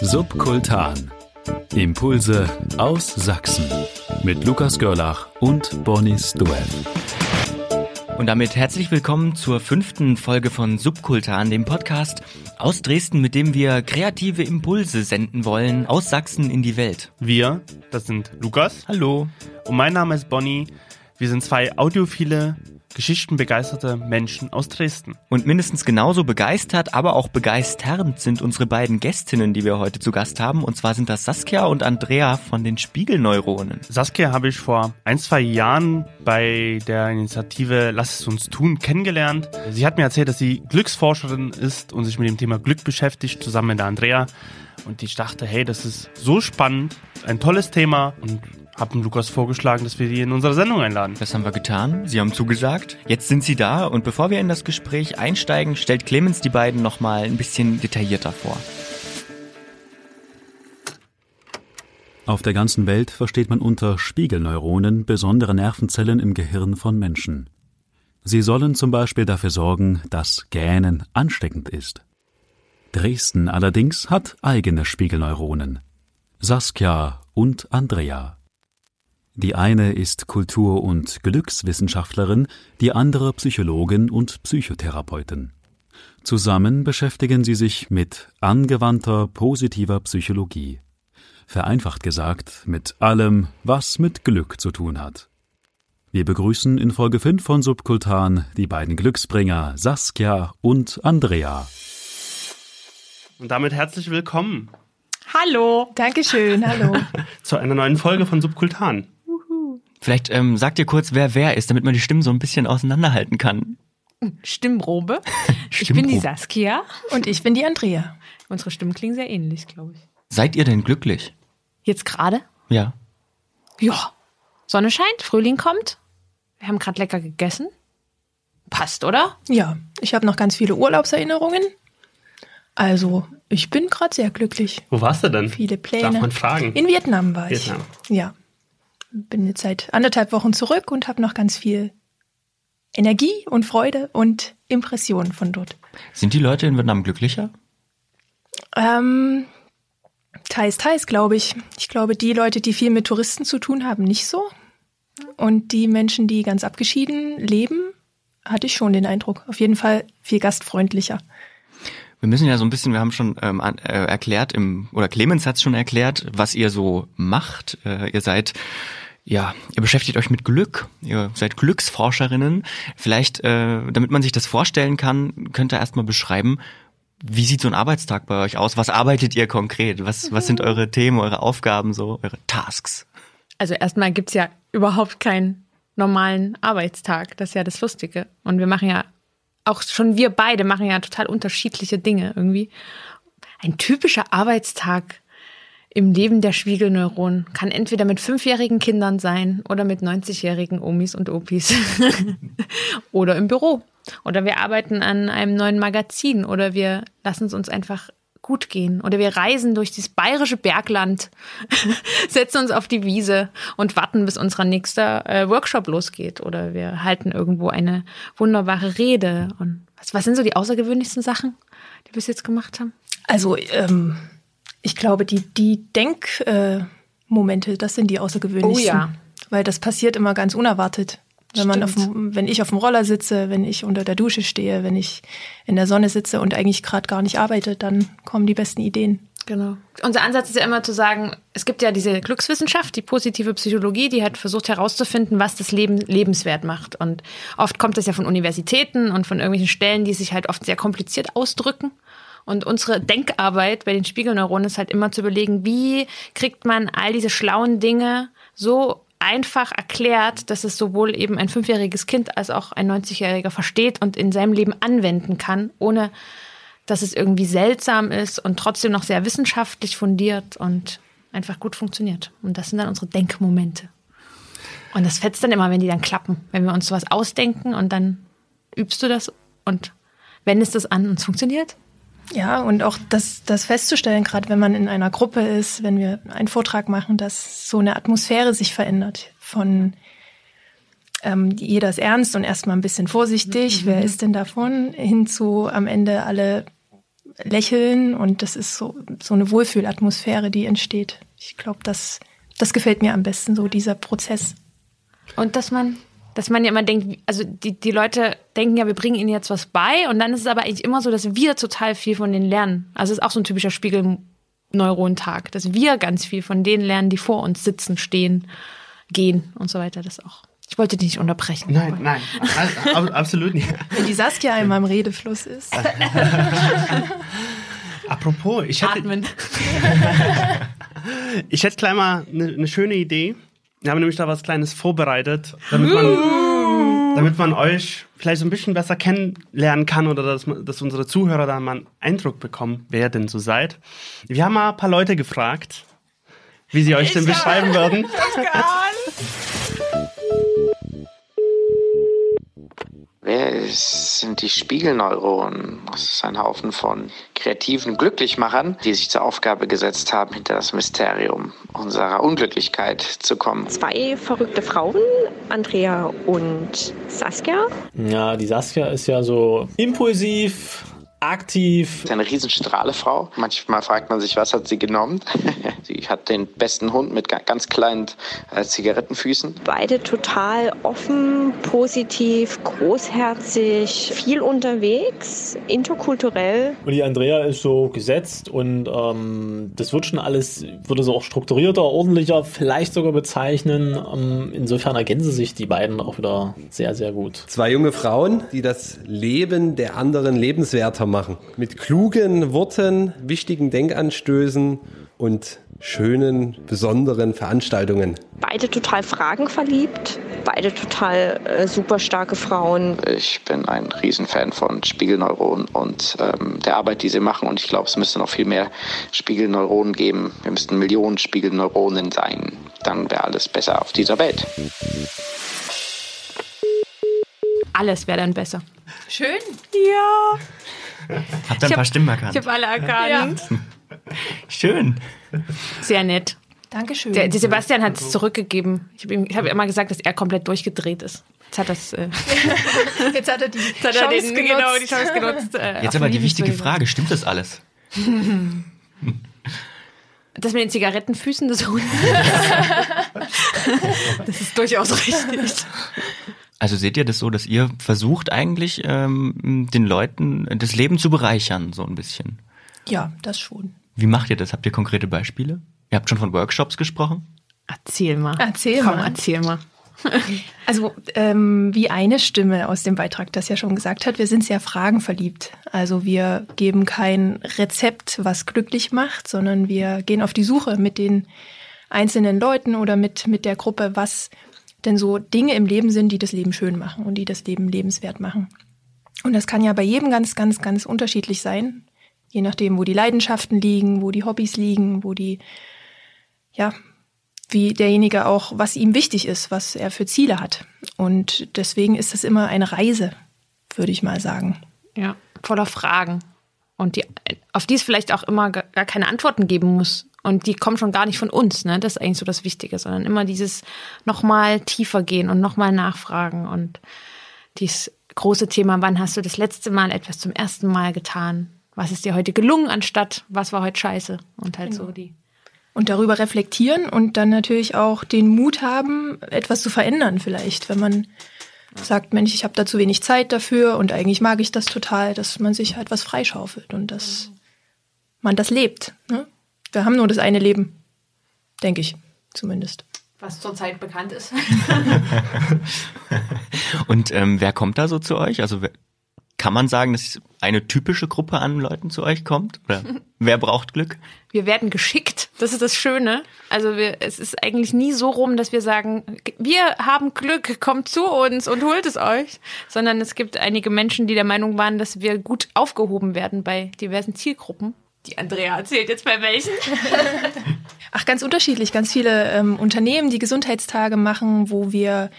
Subkultan. Impulse aus Sachsen. Mit Lukas Görlach und Bonnie Stuev. Und damit herzlich willkommen zur fünften Folge von Subkultan, dem Podcast aus Dresden, mit dem wir kreative Impulse senden wollen aus Sachsen in die Welt. Wir, das sind Lukas. Hallo. Und mein Name ist Bonnie. Wir sind zwei audiophile, geschichtenbegeisterte Menschen aus Dresden. Und mindestens genauso begeistert, aber auch begeisternd sind unsere beiden Gästinnen, die wir heute zu Gast haben. Und zwar sind das Saskia und Andrea von den Spiegelneuronen. Saskia habe ich vor ein, zwei Jahren bei der Initiative Lass es uns tun kennengelernt. Sie hat mir erzählt, dass sie Glücksforscherin ist und sich mit dem Thema Glück beschäftigt, zusammen mit der Andrea. Und ich dachte, hey, das ist so spannend, ein tolles Thema und haben Lukas vorgeschlagen, dass wir die in unsere Sendung einladen. Das haben wir getan. Sie haben zugesagt. Jetzt sind sie da und bevor wir in das Gespräch einsteigen, stellt Clemens die beiden nochmal ein bisschen detaillierter vor. Auf der ganzen Welt versteht man unter Spiegelneuronen besondere Nervenzellen im Gehirn von Menschen. Sie sollen zum Beispiel dafür sorgen, dass Gähnen ansteckend ist. Dresden allerdings hat eigene Spiegelneuronen. Saskia und Andrea. Die eine ist Kultur- und Glückswissenschaftlerin, die andere Psychologin und Psychotherapeutin. Zusammen beschäftigen sie sich mit angewandter positiver Psychologie. Vereinfacht gesagt, mit allem, was mit Glück zu tun hat. Wir begrüßen in Folge 5 von Subkultan die beiden Glücksbringer Saskia und Andrea. Und damit herzlich willkommen Hallo. Dankeschön, hallo. zu einer neuen Folge von Subkultan. Vielleicht ähm, sagt ihr kurz, wer wer ist, damit man die Stimmen so ein bisschen auseinanderhalten kann. Stimmprobe. Ich bin die. Saskia. Und ich bin die Andrea. Unsere Stimmen klingen sehr ähnlich, glaube ich. Seid ihr denn glücklich? Jetzt gerade? Ja. Ja. Sonne scheint, Frühling kommt. Wir haben gerade lecker gegessen. Passt, oder? Ja, ich habe noch ganz viele Urlaubserinnerungen. Also, ich bin gerade sehr glücklich. Wo warst du denn? Viele Pläne. Darf man fragen? In Vietnam war ich. Vietnam. Ja. Bin jetzt seit anderthalb Wochen zurück und habe noch ganz viel Energie und Freude und Impressionen von dort. Sind die Leute in Vietnam glücklicher? Ähm, teils, teils, glaube ich. Ich glaube, die Leute, die viel mit Touristen zu tun haben, nicht so. Und die Menschen, die ganz abgeschieden leben, hatte ich schon den Eindruck. Auf jeden Fall viel gastfreundlicher. Wir müssen ja so ein bisschen, wir haben schon ähm, äh, erklärt, im, oder Clemens hat es schon erklärt, was ihr so macht. Äh, ihr seid, ja, ihr beschäftigt euch mit Glück, ihr seid Glücksforscherinnen. Vielleicht, äh, damit man sich das vorstellen kann, könnt ihr erstmal beschreiben, wie sieht so ein Arbeitstag bei euch aus? Was arbeitet ihr konkret? Was, was sind eure Themen, eure Aufgaben, so, eure Tasks? Also erstmal gibt's ja überhaupt keinen normalen Arbeitstag. Das ist ja das Lustige. Und wir machen ja, auch schon wir beide machen ja total unterschiedliche Dinge irgendwie. Ein typischer Arbeitstag im Leben der Spiegelneuronen kann entweder mit fünfjährigen Kindern sein oder mit 90-jährigen Omis und Opis. oder im Büro. Oder wir arbeiten an einem neuen Magazin oder wir lassen es uns einfach gut gehen. Oder wir reisen durch dieses bayerische Bergland, setzen uns auf die Wiese und warten, bis unser nächster äh, Workshop losgeht. Oder wir halten irgendwo eine wunderbare Rede. Und was, was sind so die außergewöhnlichsten Sachen, die wir bis jetzt gemacht haben? Also, ähm, ich glaube, die, die Denkmomente, äh, das sind die außergewöhnlichsten. Oh ja. Weil das passiert immer ganz unerwartet. Wenn, man auf dem, wenn ich auf dem Roller sitze, wenn ich unter der Dusche stehe, wenn ich in der Sonne sitze und eigentlich gerade gar nicht arbeite, dann kommen die besten Ideen. Genau. Unser Ansatz ist ja immer zu sagen, es gibt ja diese Glückswissenschaft, die positive Psychologie, die hat versucht herauszufinden, was das Leben lebenswert macht. Und oft kommt das ja von Universitäten und von irgendwelchen Stellen, die sich halt oft sehr kompliziert ausdrücken. Und unsere Denkarbeit bei den Spiegelneuronen ist halt immer zu überlegen, wie kriegt man all diese schlauen Dinge so einfach erklärt, dass es sowohl eben ein fünfjähriges Kind als auch ein 90-Jähriger versteht und in seinem Leben anwenden kann, ohne dass es irgendwie seltsam ist und trotzdem noch sehr wissenschaftlich fundiert und einfach gut funktioniert. Und das sind dann unsere Denkmomente. Und das fetzt dann immer, wenn die dann klappen. Wenn wir uns sowas ausdenken und dann übst du das und wendest es an und es funktioniert. Ja, und auch das, das festzustellen, gerade wenn man in einer Gruppe ist, wenn wir einen Vortrag machen, dass so eine Atmosphäre sich verändert. Von ähm, jeder ist ernst und erstmal ein bisschen vorsichtig, wer ist denn davon, hin zu am Ende alle lächeln und das ist so, so eine Wohlfühlatmosphäre, die entsteht. Ich glaube, das, das gefällt mir am besten, so dieser Prozess. Und dass man, dass man ja immer denkt, also die, die Leute denken ja, wir bringen ihnen jetzt was bei und dann ist es aber eigentlich immer so, dass wir total viel von denen lernen. Also es ist auch so ein typischer Spiegelneurontag, dass wir ganz viel von denen lernen, die vor uns sitzen, stehen, gehen und so weiter. Das auch. Ich wollte dich nicht unterbrechen. Nein, nein, absolut nicht. Wenn die Saskia einmal im Redefluss ist. Apropos, ich hätte, Atmen. ich hätte gleich mal eine, eine schöne Idee. Wir haben nämlich da was Kleines vorbereitet, damit man, damit man euch vielleicht so ein bisschen besser kennenlernen kann oder dass, dass unsere Zuhörer da mal einen Eindruck bekommen, wer denn so seid. Wir haben mal ein paar Leute gefragt, wie sie euch denn beschreiben würden. Ist, sind die Spiegelneuronen? Das ist ein Haufen von kreativen Glücklichmachern, die sich zur Aufgabe gesetzt haben, hinter das Mysterium unserer Unglücklichkeit zu kommen. zwei verrückte Frauen, Andrea und Saskia. Ja, die Saskia ist ja so impulsiv, aktiv. Sie ist eine Riesenstrahlefrau. Manchmal fragt man sich, was hat sie genommen? sie hat den besten Hund mit ga- ganz kleinen äh, Zigarettenfüßen. Beide total offen, positiv, großherzig, viel unterwegs, interkulturell. Und die Andrea ist so gesetzt und ähm, das wird schon alles, würde so auch strukturierter, ordentlicher, vielleicht sogar bezeichnen. Ähm, insofern ergänzen sich die beiden auch wieder sehr, sehr gut. Zwei junge Frauen, die das Leben der anderen lebenswerter machen. Mit klugen Worten, wichtigen Denkanstößen und schönen, besonderen Veranstaltungen. Beide total fragenverliebt, beide total äh, super starke Frauen. Ich bin ein Riesenfan von Spiegelneuronen und ähm, der Arbeit, die sie machen. Und ich glaube, es müsste noch viel mehr Spiegelneuronen geben. Wir müssten Millionen Spiegelneuronen sein. Dann wäre alles besser auf dieser Welt. Alles wäre dann besser. Schön. Ja. Habt ihr ein paar Stimmen erkannt? Ich habe alle erkannt. Schön. Sehr nett. Dankeschön. Der, der Sebastian hat es zurückgegeben. Ich habe ihm, ich hab immer gesagt, dass er komplett durchgedreht ist. Jetzt hat das. Äh, Jetzt hat er die jetzt hat er Chance den, genutzt. genau die Chance genutzt. Äh, Jetzt aber die wichtige. Frage, stimmt das alles? Das mit den Zigarettenfüßen des Hundes. das ist durchaus richtig. Also seht ihr das so, dass ihr versucht eigentlich ähm, den Leuten das Leben zu bereichern, so ein bisschen? Ja, das schon. Wie macht ihr das? Habt ihr konkrete Beispiele? Ihr habt schon von Workshops gesprochen? Erzähl mal. Erzähl Komm, mal. erzähl mal. Also ähm, wie eine Stimme aus dem Beitrag das ja schon gesagt hat, wir sind sehr fragenverliebt. Also wir geben kein Rezept, was glücklich macht, sondern wir gehen auf die Suche mit den einzelnen Leuten oder mit, mit der Gruppe, was denn so Dinge im Leben sind, die das Leben schön machen und die das Leben lebenswert machen. Und das kann ja bei jedem ganz, ganz, ganz unterschiedlich sein. Je nachdem, wo die Leidenschaften liegen, wo die Hobbys liegen, wo die, ja, wie derjenige auch, was ihm wichtig ist, was er für Ziele hat. Und deswegen ist es immer eine Reise, würde ich mal sagen. Ja, voller Fragen. Und die, auf die es vielleicht auch immer gar keine Antworten geben muss. Und die kommen schon gar nicht von uns, ne? Das ist eigentlich so das Wichtige, sondern immer dieses nochmal tiefer gehen und nochmal nachfragen und dieses große Thema, wann hast du das letzte Mal etwas zum ersten Mal getan? Was ist dir heute gelungen, anstatt was war heute scheiße? Und halt so die. Und darüber reflektieren und dann natürlich auch den Mut haben, etwas zu verändern vielleicht, wenn man sagt, Mensch, ich habe da zu wenig Zeit dafür und eigentlich mag ich das total, dass man sich halt was freischaufelt und dass man das lebt. Ne? Wir haben nur das eine Leben, denke ich zumindest. Was zurzeit bekannt ist. Und ähm, wer kommt da so zu euch? Also wer, kann man sagen, dass eine typische Gruppe an Leuten zu euch kommt? Oder wer braucht Glück? Wir werden geschickt. Das ist das Schöne. Also wir, es ist eigentlich nie so rum, dass wir sagen, wir haben Glück, kommt zu uns und holt es euch. Sondern es gibt einige Menschen, die der Meinung waren, dass wir gut aufgehoben werden bei diversen Zielgruppen. Die Andrea erzählt jetzt bei welchen. Ach, ganz unterschiedlich. Ganz viele ähm, Unternehmen, die Gesundheitstage machen, wo wir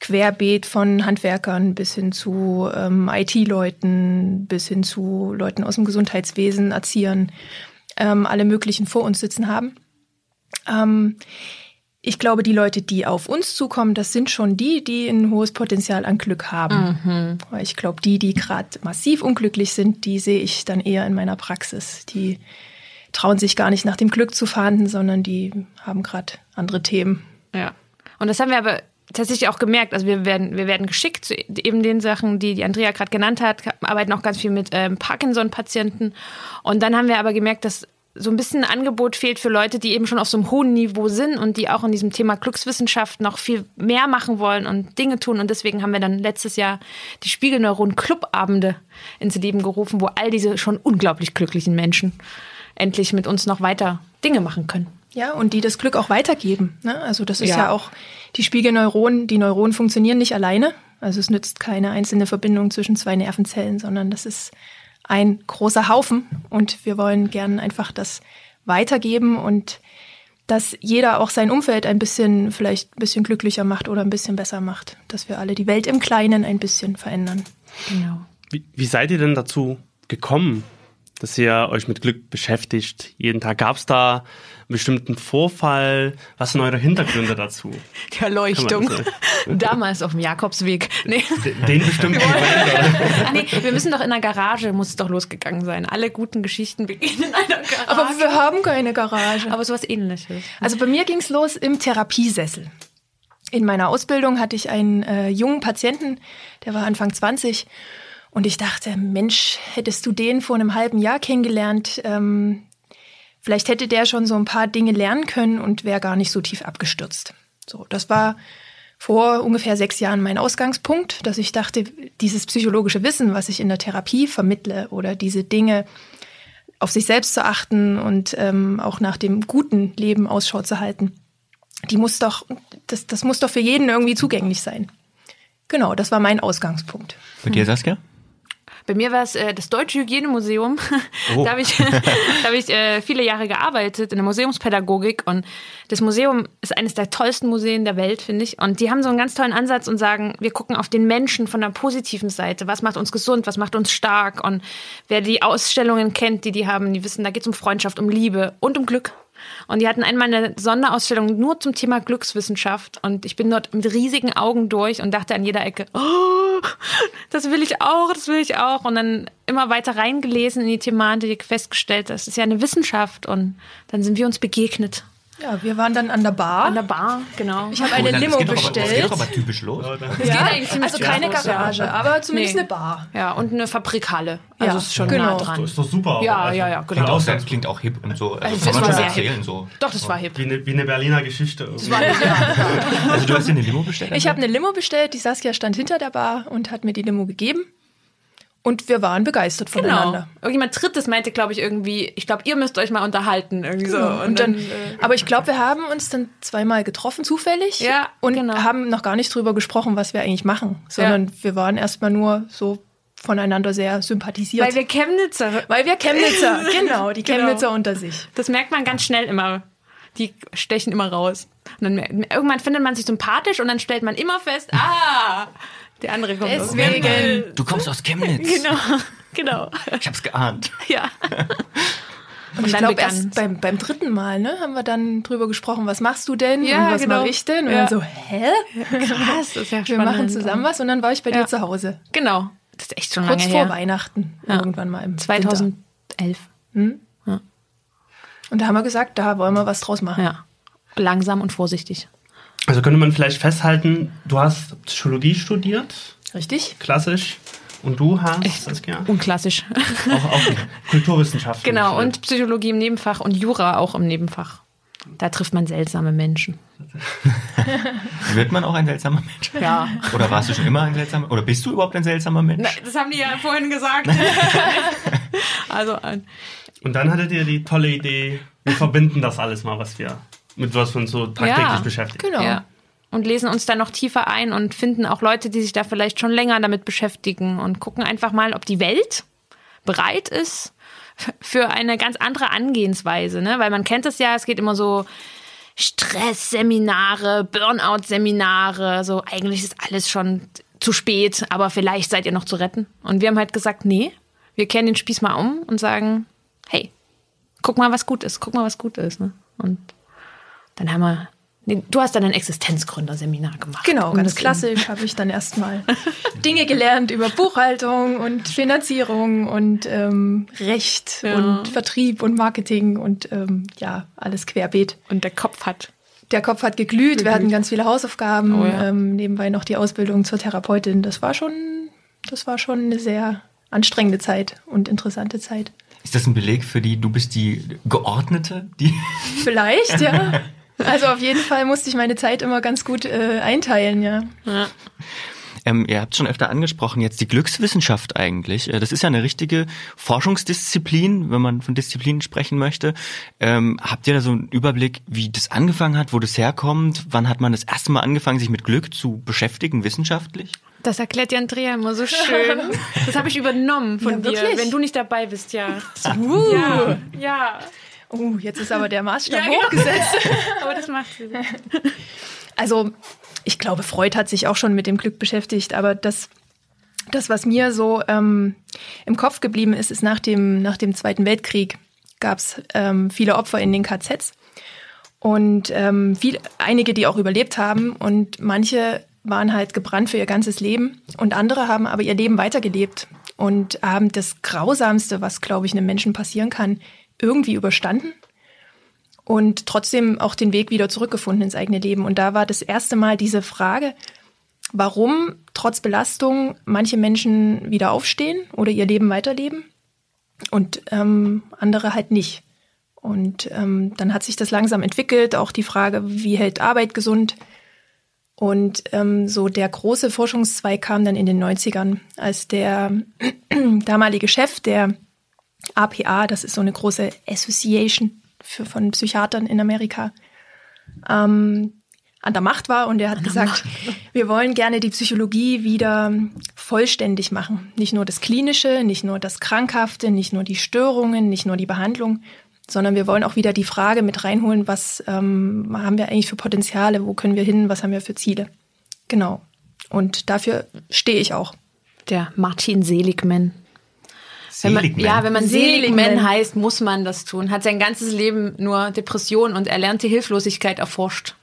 querbeet von Handwerkern bis hin zu ähm, IT-Leuten, bis hin zu Leuten aus dem Gesundheitswesen, Erziehern, ähm, alle möglichen vor uns sitzen haben. Ähm, ich glaube, die Leute, die auf uns zukommen, das sind schon die, die ein hohes Potenzial an Glück haben. Mhm. Weil ich glaube, die, die gerade massiv unglücklich sind, die sehe ich dann eher in meiner Praxis. Die trauen sich gar nicht nach dem Glück zu fahnden, sondern die haben gerade andere Themen. Ja. Und das haben wir aber tatsächlich auch gemerkt. Also wir werden, wir werden geschickt zu eben den Sachen, die die Andrea gerade genannt hat, arbeiten auch ganz viel mit ähm, Parkinson-Patienten. Und dann haben wir aber gemerkt, dass so ein bisschen Angebot fehlt für Leute, die eben schon auf so einem hohen Niveau sind und die auch in diesem Thema Glückswissenschaft noch viel mehr machen wollen und Dinge tun. Und deswegen haben wir dann letztes Jahr die Spiegelneuron-Clubabende ins Leben gerufen, wo all diese schon unglaublich glücklichen Menschen endlich mit uns noch weiter Dinge machen können. Ja, und die das Glück auch weitergeben. Ne? Also das ist ja. Ja. auch die Spiegelneuronen. Die Neuronen funktionieren nicht alleine. Also es nützt keine einzelne Verbindung zwischen zwei Nervenzellen, sondern das ist ein großer Haufen. Und wir wollen gern einfach das weitergeben und dass jeder auch sein Umfeld ein bisschen, vielleicht ein bisschen glücklicher macht oder ein bisschen besser macht. Dass wir alle die Welt im Kleinen ein bisschen verändern. Genau. Wie, wie seid ihr denn dazu gekommen, dass ihr euch mit Glück beschäftigt? Jeden Tag gab es da bestimmten Vorfall? Was sind eure Hintergründe dazu? Die Erleuchtung. Damals auf dem Jakobsweg. Nee. Den bestimmten Moment? Ach nee, wir müssen doch in der Garage, muss es doch losgegangen sein. Alle guten Geschichten beginnen in einer Garage. Aber wir haben keine Garage. Aber sowas ähnliches. Also bei mir ging es los im Therapiesessel. In meiner Ausbildung hatte ich einen äh, jungen Patienten, der war Anfang 20. Und ich dachte, Mensch, hättest du den vor einem halben Jahr kennengelernt, ähm, vielleicht hätte der schon so ein paar Dinge lernen können und wäre gar nicht so tief abgestürzt. So, das war vor ungefähr sechs Jahren mein Ausgangspunkt, dass ich dachte, dieses psychologische Wissen, was ich in der Therapie vermittle oder diese Dinge, auf sich selbst zu achten und ähm, auch nach dem guten Leben Ausschau zu halten, die muss doch, das, das muss doch für jeden irgendwie zugänglich sein. Genau, das war mein Ausgangspunkt. Bei dir, Saskia? Bei mir war es äh, das Deutsche Hygienemuseum. Oh. da habe ich, da hab ich äh, viele Jahre gearbeitet in der Museumspädagogik. Und das Museum ist eines der tollsten Museen der Welt, finde ich. Und die haben so einen ganz tollen Ansatz und sagen, wir gucken auf den Menschen von der positiven Seite. Was macht uns gesund? Was macht uns stark? Und wer die Ausstellungen kennt, die die haben, die wissen, da geht es um Freundschaft, um Liebe und um Glück. Und die hatten einmal eine Sonderausstellung nur zum Thema Glückswissenschaft. Und ich bin dort mit riesigen Augen durch und dachte an jeder Ecke, oh, das will ich auch, das will ich auch. Und dann immer weiter reingelesen in die Thematik, festgestellt, das ist ja eine Wissenschaft. Und dann sind wir uns begegnet. Ja, wir waren dann an der Bar. An der Bar, genau. Ich habe eine das Limo geht doch aber, das geht bestellt. doch aber typisch los. geht eigentlich ziemlich also keine los, ja. Garage, aber zumindest Nee. eine Bar. Ja, und eine Fabrikhalle. Also Ja, ist schon genau. nah dran. Ist doch super. Ja, also, ja, ja, Klingt genau. auch, das klingt auch hip und so. Also, Also, kann man war schon sehr erzählen. hip. So. Doch, das war hip. Wie eine, wie eine Berliner Geschichte. irgendwie. Also du hast dir eine Limo bestellt? Ich habe eine Limo bestellt, die Saskia stand hinter der Bar und hat mir die Limo gegeben. Und wir waren begeistert Genau. voneinander. Irgendjemand Drittes meinte, glaube ich, irgendwie, ich glaube, ihr müsst euch mal unterhalten. Irgendwie so. Genau. Und dann, äh, aber ich glaube, wir haben uns dann zweimal getroffen, zufällig. Ja, Und genau. haben noch gar nicht drüber gesprochen, was wir eigentlich machen. Sondern wir waren erstmal nur so voneinander sehr sympathisiert. weil wir Chemnitzer, Weil wir Chemnitzer, genau, die Genau. Chemnitzer unter sich. das merkt man ganz schnell immer. Die stechen immer raus. Und dann, irgendwann findet man sich sympathisch und dann stellt man immer fest, ah, der andere kommt aus Deswegen. Chemnitz. Du kommst aus Chemnitz. Genau, genau. Ich hab's geahnt. Ja. Und ich dann glaube, erst beim, beim dritten Mal ne, haben wir dann drüber gesprochen, was machst du denn Ja, und was genau. mache ich denn? Und Ja. dann so, hä? Krass, das ist ja Wir spannend. machen zusammen was und dann war ich bei Ja. dir zu Hause. Genau. Das ist echt schon Kurz lange vor her. Weihnachten, Ja. irgendwann mal im Winter. 2011. Und da haben wir gesagt, da wollen wir was draus machen. Ja. Langsam und vorsichtig. Also könnte man vielleicht festhalten, du hast Psychologie studiert, Richtig? klassisch. Und du hast, Saskia, Unklassisch. auch, auch Kulturwissenschaften. Genau, und Psychologie im Nebenfach und Jura auch im Nebenfach. Da trifft man seltsame Menschen. Wird man auch ein seltsamer Mensch? Ja. Oder warst du schon immer ein seltsamer Oder bist du überhaupt ein seltsamer Mensch? Das haben die ja vorhin gesagt. also, äh, Und dann hattet ihr die tolle Idee, wir verbinden das alles mal, was wir, mit was wir uns so tagtäglich Ja, beschäftigen. Genau. ja. Und lesen uns da noch tiefer ein und finden auch Leute, die sich da vielleicht schon länger damit beschäftigen und gucken einfach mal, ob die Welt bereit ist für eine ganz andere Angehensweise. Ne? Weil man kennt es ja, es geht immer so Stressseminare, Burnout-Seminare, so eigentlich ist alles schon zu spät, aber vielleicht seid ihr noch zu retten. Und wir haben halt gesagt, nee, wir kehren den Spieß mal um und sagen, hey, guck mal, was gut ist, guck mal, was gut ist. Ne? Und dann haben wir Nee, du hast dann ein Existenzgründerseminar gemacht. Genau, ganz klassisch habe ich dann erstmal Dinge gelernt über Buchhaltung und Finanzierung und ähm, Recht Ja. und Vertrieb und Marketing und ähm, ja, alles querbeet. Und der Kopf hat. Der Kopf hat geglüht, wir hatten ganz viele Hausaufgaben, Oh ja. ähm, nebenbei noch die Ausbildung zur Therapeutin. Das war schon, das war schon eine sehr anstrengende Zeit und interessante Zeit. Ist das ein Beleg für die, du bist die Geordnete? Die Vielleicht, ja. Also auf jeden Fall musste ich meine Zeit immer ganz gut äh, einteilen, ja. Ähm, ihr habt schon öfter angesprochen, jetzt die Glückswissenschaft eigentlich. Äh, Das ist ja eine richtige Forschungsdisziplin, wenn man von Disziplinen sprechen möchte. Ähm, habt ihr da so einen Überblick, wie das angefangen hat, wo das herkommt? Wann hat man das erste Mal angefangen, sich mit Glück zu beschäftigen, wissenschaftlich? Das erklärt die Andrea immer so schön. Das habe ich übernommen von Ja, dir, wirklich? wenn du nicht dabei bist, ja. Uh. Ja, ja. Oh, jetzt ist aber der Maßstab Ja, genau. hochgesetzt. Aber das macht sie. Also, ich glaube, Freud hat sich auch schon mit dem Glück beschäftigt, aber das, das was mir so ähm, im Kopf geblieben ist, ist nach dem, nach dem Zweiten Weltkrieg gab es ähm, viele Opfer in den KZs und ähm, viel, einige, die auch überlebt haben und manche waren halt gebrannt für ihr ganzes Leben und andere haben aber ihr Leben weitergelebt und haben das Grausamste, was, glaube ich, einem Menschen passieren kann, irgendwie überstanden und trotzdem auch den Weg wieder zurückgefunden ins eigene Leben. Und da war das erste Mal diese Frage, warum trotz Belastung manche Menschen wieder aufstehen oder ihr Leben weiterleben und ähm, andere halt nicht. Und ähm, dann hat sich das langsam entwickelt, auch die Frage, wie hält Arbeit gesund? Und ähm, so der große Forschungszweig kam dann in den 90ern, als der damalige Chef der APA, das ist so eine große Association für, von Psychiatern in Amerika, ähm, an der Macht war und er hat gesagt, wir wollen gerne die Psychologie wieder vollständig machen. Nicht nur das Klinische, nicht nur das Krankhafte, nicht nur die Störungen, nicht nur die Behandlung, sondern wir wollen auch wieder die Frage mit reinholen, was ähm, haben wir eigentlich für Potenziale, wo können wir hin, was haben wir für Ziele. Genau. Und dafür stehe ich auch. Der Martin Seligman. Wenn man, Seligman. ja, wenn man Seligman. Seligman heißt, muss man das tun. Hat sein ganzes Leben nur Depression und erlernte Hilflosigkeit erforscht.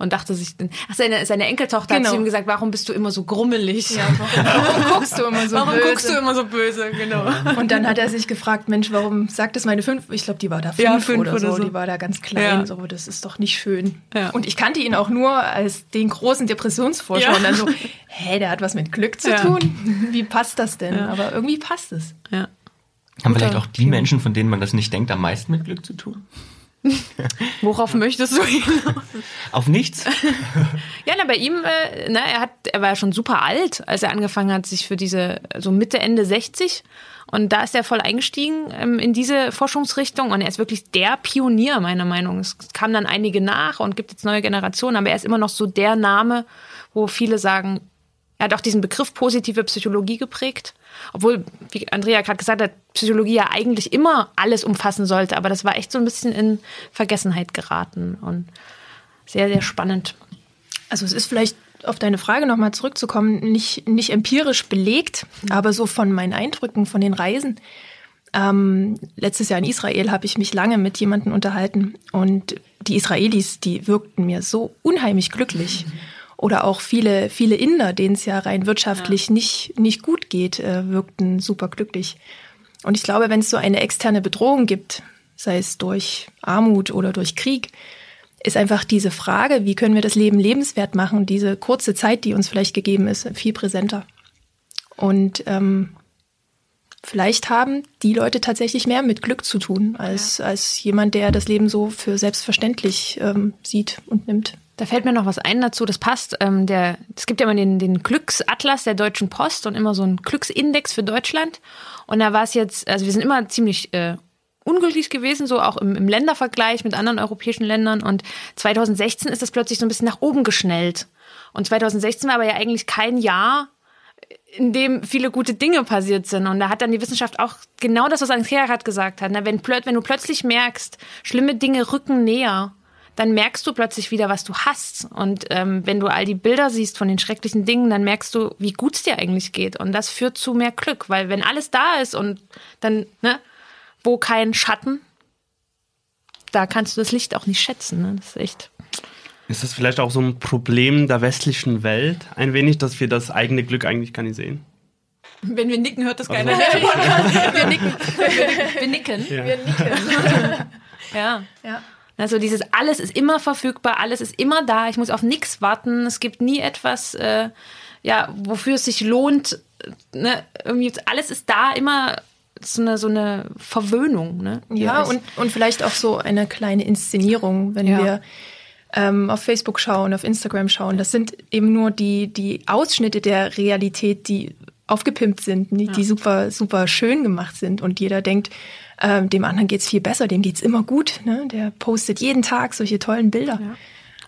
Und dachte sich, ach, seine, seine Enkeltochter hat Genau. zu ihm gesagt, warum bist du immer so grummelig? Warum guckst du immer so warum böse? guckst du immer so böse? Genau. Und dann hat er sich gefragt, Mensch, warum sagt das meine fünf? Ich glaube, die war da fünf, Ja, fünf oder, oder so. so. Die war da ganz klein. Ja. So, das ist doch nicht schön. Ja. Und ich kannte ihn auch nur als den großen Depressionsforscher. Ja. Und dann so, hä, der hat was mit Glück zu Ja. tun. Wie passt das denn? Ja. Aber irgendwie passt es. Ja. Haben vielleicht auch die Menschen, von denen man das nicht denkt, am meisten mit Glück zu tun? Worauf möchtest du hinaus? Auf nichts? Ja, na, bei ihm, äh, ne, er hat, er war ja schon super alt, als er angefangen hat, sich für diese, so Mitte, Ende 60. Und da ist er voll eingestiegen ähm, in diese Forschungsrichtung und er ist wirklich der Pionier, meiner Meinung. nach. Es kamen dann einige nach und gibt jetzt neue Generationen, aber er ist immer noch so der Name, wo viele sagen, er hat auch diesen Begriff positive Psychologie geprägt. Obwohl, wie Andrea gerade gesagt hat, Psychologie ja eigentlich immer alles umfassen sollte, aber das war echt so ein bisschen in Vergessenheit geraten und sehr, sehr spannend. Also es ist vielleicht auf deine Frage nochmal zurückzukommen, nicht, nicht empirisch belegt, aber so von meinen Eindrücken von den Reisen. Ähm, letztes Jahr in Israel habe ich mich lange mit jemandem unterhalten und die Israelis, die wirkten mir so unheimlich glücklich. Oder auch viele, viele Inder, denen es ja rein wirtschaftlich nicht, nicht gut geht, äh, wirkten super glücklich. Und ich glaube, wenn es so eine externe Bedrohung gibt, sei es durch Armut oder durch Krieg, ist einfach diese Frage, wie können wir das Leben lebenswert machen, diese kurze Zeit, die uns vielleicht gegeben ist, viel präsenter. Und ähm, vielleicht haben die Leute tatsächlich mehr mit Glück zu tun, als, als jemand, der das Leben so für selbstverständlich ähm, sieht und nimmt. Da fällt mir noch was ein dazu, das passt. Ähm, der, es gibt ja immer den, den Glücksatlas der Deutschen Post und immer so einen Glücksindex für Deutschland. Und da war es jetzt, also wir sind immer ziemlich äh, unglücklich gewesen, so auch im, im Ländervergleich mit anderen europäischen Ländern. Und 2016 ist das plötzlich so ein bisschen nach oben geschnellt. Und 2016 war aber ja eigentlich kein Jahr, in dem viele gute Dinge passiert sind. Und da hat dann die Wissenschaft auch genau das, was Andrea gerade gesagt hat. Ne? Wenn, wenn du plötzlich merkst, schlimme Dinge rücken näher, dann merkst du plötzlich wieder, was du hast. Und ähm, wenn du all die Bilder siehst von den schrecklichen Dingen, dann merkst du, wie gut es dir eigentlich geht. Und das führt zu mehr Glück, weil wenn alles da ist und dann, ne, wo kein Schatten, da kannst du das Licht auch nicht schätzen. Ne? Das ist echt Ist das vielleicht auch so ein Problem der westlichen Welt ein wenig, dass wir das eigene Glück eigentlich gar nicht sehen? Wenn wir nicken, hört das Also- keiner. wir nicken. Wir, wir nicken. Ja. Wir nicken. ja. Ja. Also dieses alles ist immer verfügbar, alles ist immer da. Ich muss auf nichts warten. Es gibt nie etwas, äh, ja, wofür es sich lohnt. äh, Ne? Irgendwie alles ist da, immer so eine, so eine Verwöhnung. Ne? Ja, und, und vielleicht auch so eine kleine Inszenierung, wenn Ja. wir ähm, auf Facebook schauen, auf Instagram schauen. Das sind eben nur die, die Ausschnitte der Realität, die aufgepimpt sind, die, die super, super schön gemacht sind. Und jeder denkt, ähm, dem anderen geht's viel besser, dem geht's immer gut. Ne? Der postet jeden Tag solche tollen Bilder.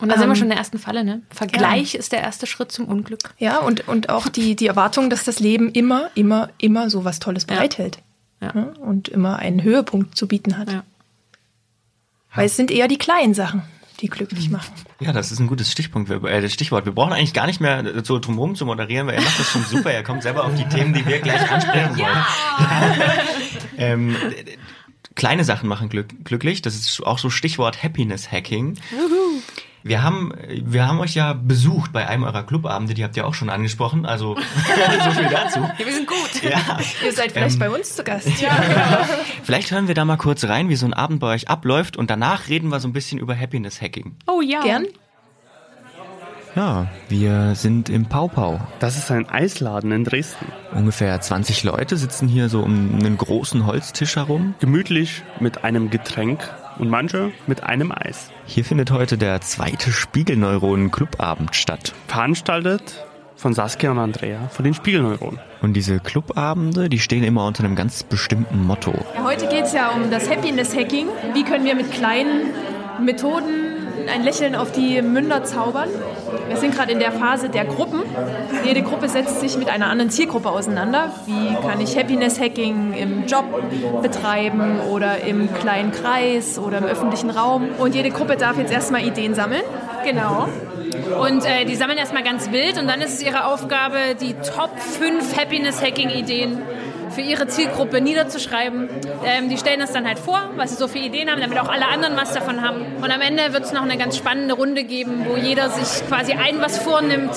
Und da sind wir Ähm, schon in der ersten Falle. Ne? Vergleich ist der erste Schritt zum Unglück. Ja, und, und auch die, die Erwartung, dass das Leben immer, immer, immer so was Tolles Ja. bereithält. Ja. Ne? Und immer einen Höhepunkt zu bieten hat. Ja. Weil es sind eher die kleinen Sachen, die glücklich machen. Ja, das ist ein gutes Stichpunkt, äh, Stichwort. Wir brauchen eigentlich gar nicht mehr so drumherum zu moderieren, weil er macht das schon super. Er kommt selber auf die Themen, die wir gleich ansprechen wollen. ähm, d- d- kleine Sachen machen glück, glücklich. Das ist auch so Stichwort Happiness Hacking. Wir haben, wir haben euch ja besucht bei einem eurer Clubabende, die habt ihr auch schon angesprochen. Also so viel dazu. Ja, wir sind gut. Ja. Ihr seid vielleicht Ähm, bei uns zu Gast. Vielleicht hören wir da mal kurz rein, wie so ein Abend bei euch abläuft und danach reden wir so ein bisschen über Happiness Hacking. Oh ja. Gern? Ja, wir sind im Pau Pau. Das ist ein Eisladen in Dresden. Ungefähr 20 Leute sitzen hier so um einen großen Holztisch herum. Gemütlich mit einem Getränk und manche mit einem Eis. Hier findet heute der zweite Spiegelneuronen-Clubabend statt. Veranstaltet von Saskia und Andrea von den Spiegelneuronen. Und diese Clubabende, die stehen immer unter einem ganz bestimmten Motto. Ja, heute geht es ja um das Happiness-Hacking. Wie können wir mit kleinen Methoden ein Lächeln auf die Münder zaubern? Wir sind gerade in der Phase der Gruppen. Jede Gruppe setzt sich mit einer anderen Zielgruppe auseinander. Wie kann ich Happiness-Hacking im Job betreiben oder im kleinen Kreis oder im öffentlichen Raum? Und jede Gruppe darf jetzt erstmal Ideen sammeln. Genau. Und äh, die sammeln erstmal ganz wild und dann ist es ihre Aufgabe, die Top 5 Happiness-Hacking-Ideen für ihre Zielgruppe niederzuschreiben. Ähm, die stellen das dann halt vor, was sie so für Ideen haben, damit auch alle anderen was davon haben. Und am Ende wird es noch eine ganz spannende Runde geben, wo jeder sich quasi ein was vornimmt,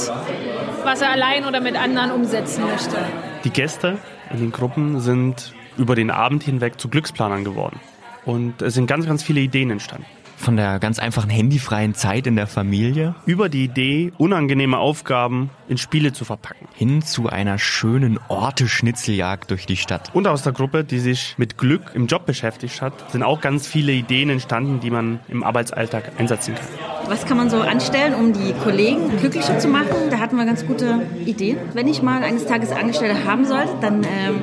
was er allein oder mit anderen umsetzen möchte. Die Gäste in den Gruppen sind über den Abend hinweg zu Glücksplanern geworden. Und es sind ganz, ganz viele Ideen entstanden. Von der ganz einfachen handyfreien Zeit in der Familie Über die Idee, unangenehme Aufgaben in Spiele zu verpacken. hin zu einer schönen Orte-Schnitzeljagd durch die Stadt. Und aus der Gruppe, die sich mit Glück im Job beschäftigt hat, sind auch ganz viele Ideen entstanden, die man im Arbeitsalltag einsetzen kann. Was kann man so anstellen, um die Kollegen glücklicher zu machen? Da hatten wir ganz gute Ideen. Wenn ich mal eines Tages Angestellte haben sollte, dann ähm,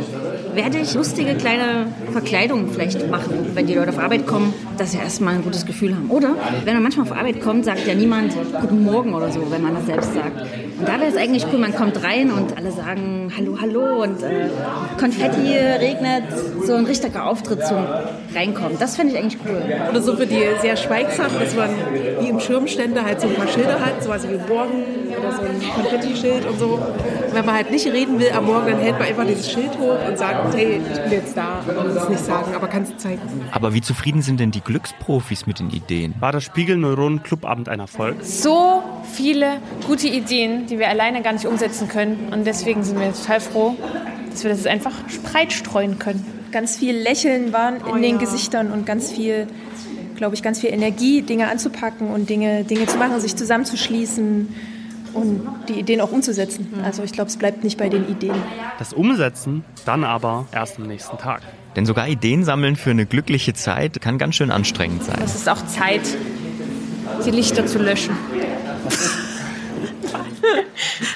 werde ich lustige kleine Verkleidungen vielleicht machen, wenn die Leute auf Arbeit kommen, dass sie erstmal ein gutes Gefühl haben. Oder wenn man manchmal auf Arbeit kommt, sagt ja niemand Guten Morgen oder so, wenn man das selbst sagt. Und da wäre es eigentlich cool, man kommt rein und alle sagen Hallo, hallo und äh, Konfetti regnet, so ein richtiger Auftritt zum Reinkommen. Das fände ich eigentlich cool. Oder so für die sehr schweigsam, dass man wie im Schirmständer halt so ein paar Schilder hat, sowas wie Morgen oder so ein Konfettischild und so. Und wenn man halt nicht reden will am Morgen, dann hält man einfach dieses Schild hoch und sagt, hey, ich bin jetzt da und das nicht sagen, aber kannst zeigen. Aber wie zufrieden sind denn die Glücksprofis mit den Ideen? War das Spiegelneuronen-Clubabend ein Erfolg? So viele gute Ideen, die wir alleine gar nicht umsetzen können. Und deswegen sind wir total froh, dass wir das einfach breit streuen können. Ganz viel Lächeln waren in den Gesichtern und ganz viel, glaube ich, ganz viel Energie, Dinge anzupacken und Dinge, Dinge zu machen, sich zusammenzuschließen und die Ideen auch umzusetzen. Also ich glaube, es bleibt nicht bei den Ideen. Das Umsetzen dann aber erst am nächsten Tag. Denn sogar Ideen sammeln für eine glückliche Zeit kann ganz schön anstrengend sein. Es ist auch Zeit, die Lichter zu löschen.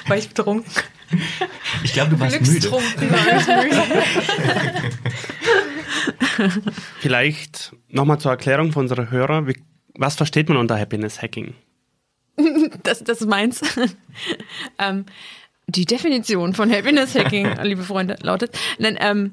War ich betrunken? Ich glaube, du warst müde. Vielleicht nochmal zur Erklärung für unsere Hörer. Was versteht man unter Happiness Hacking? Das, das ist meins. ähm, die Definition von Happiness Hacking, liebe Freunde, lautet, denn, ähm,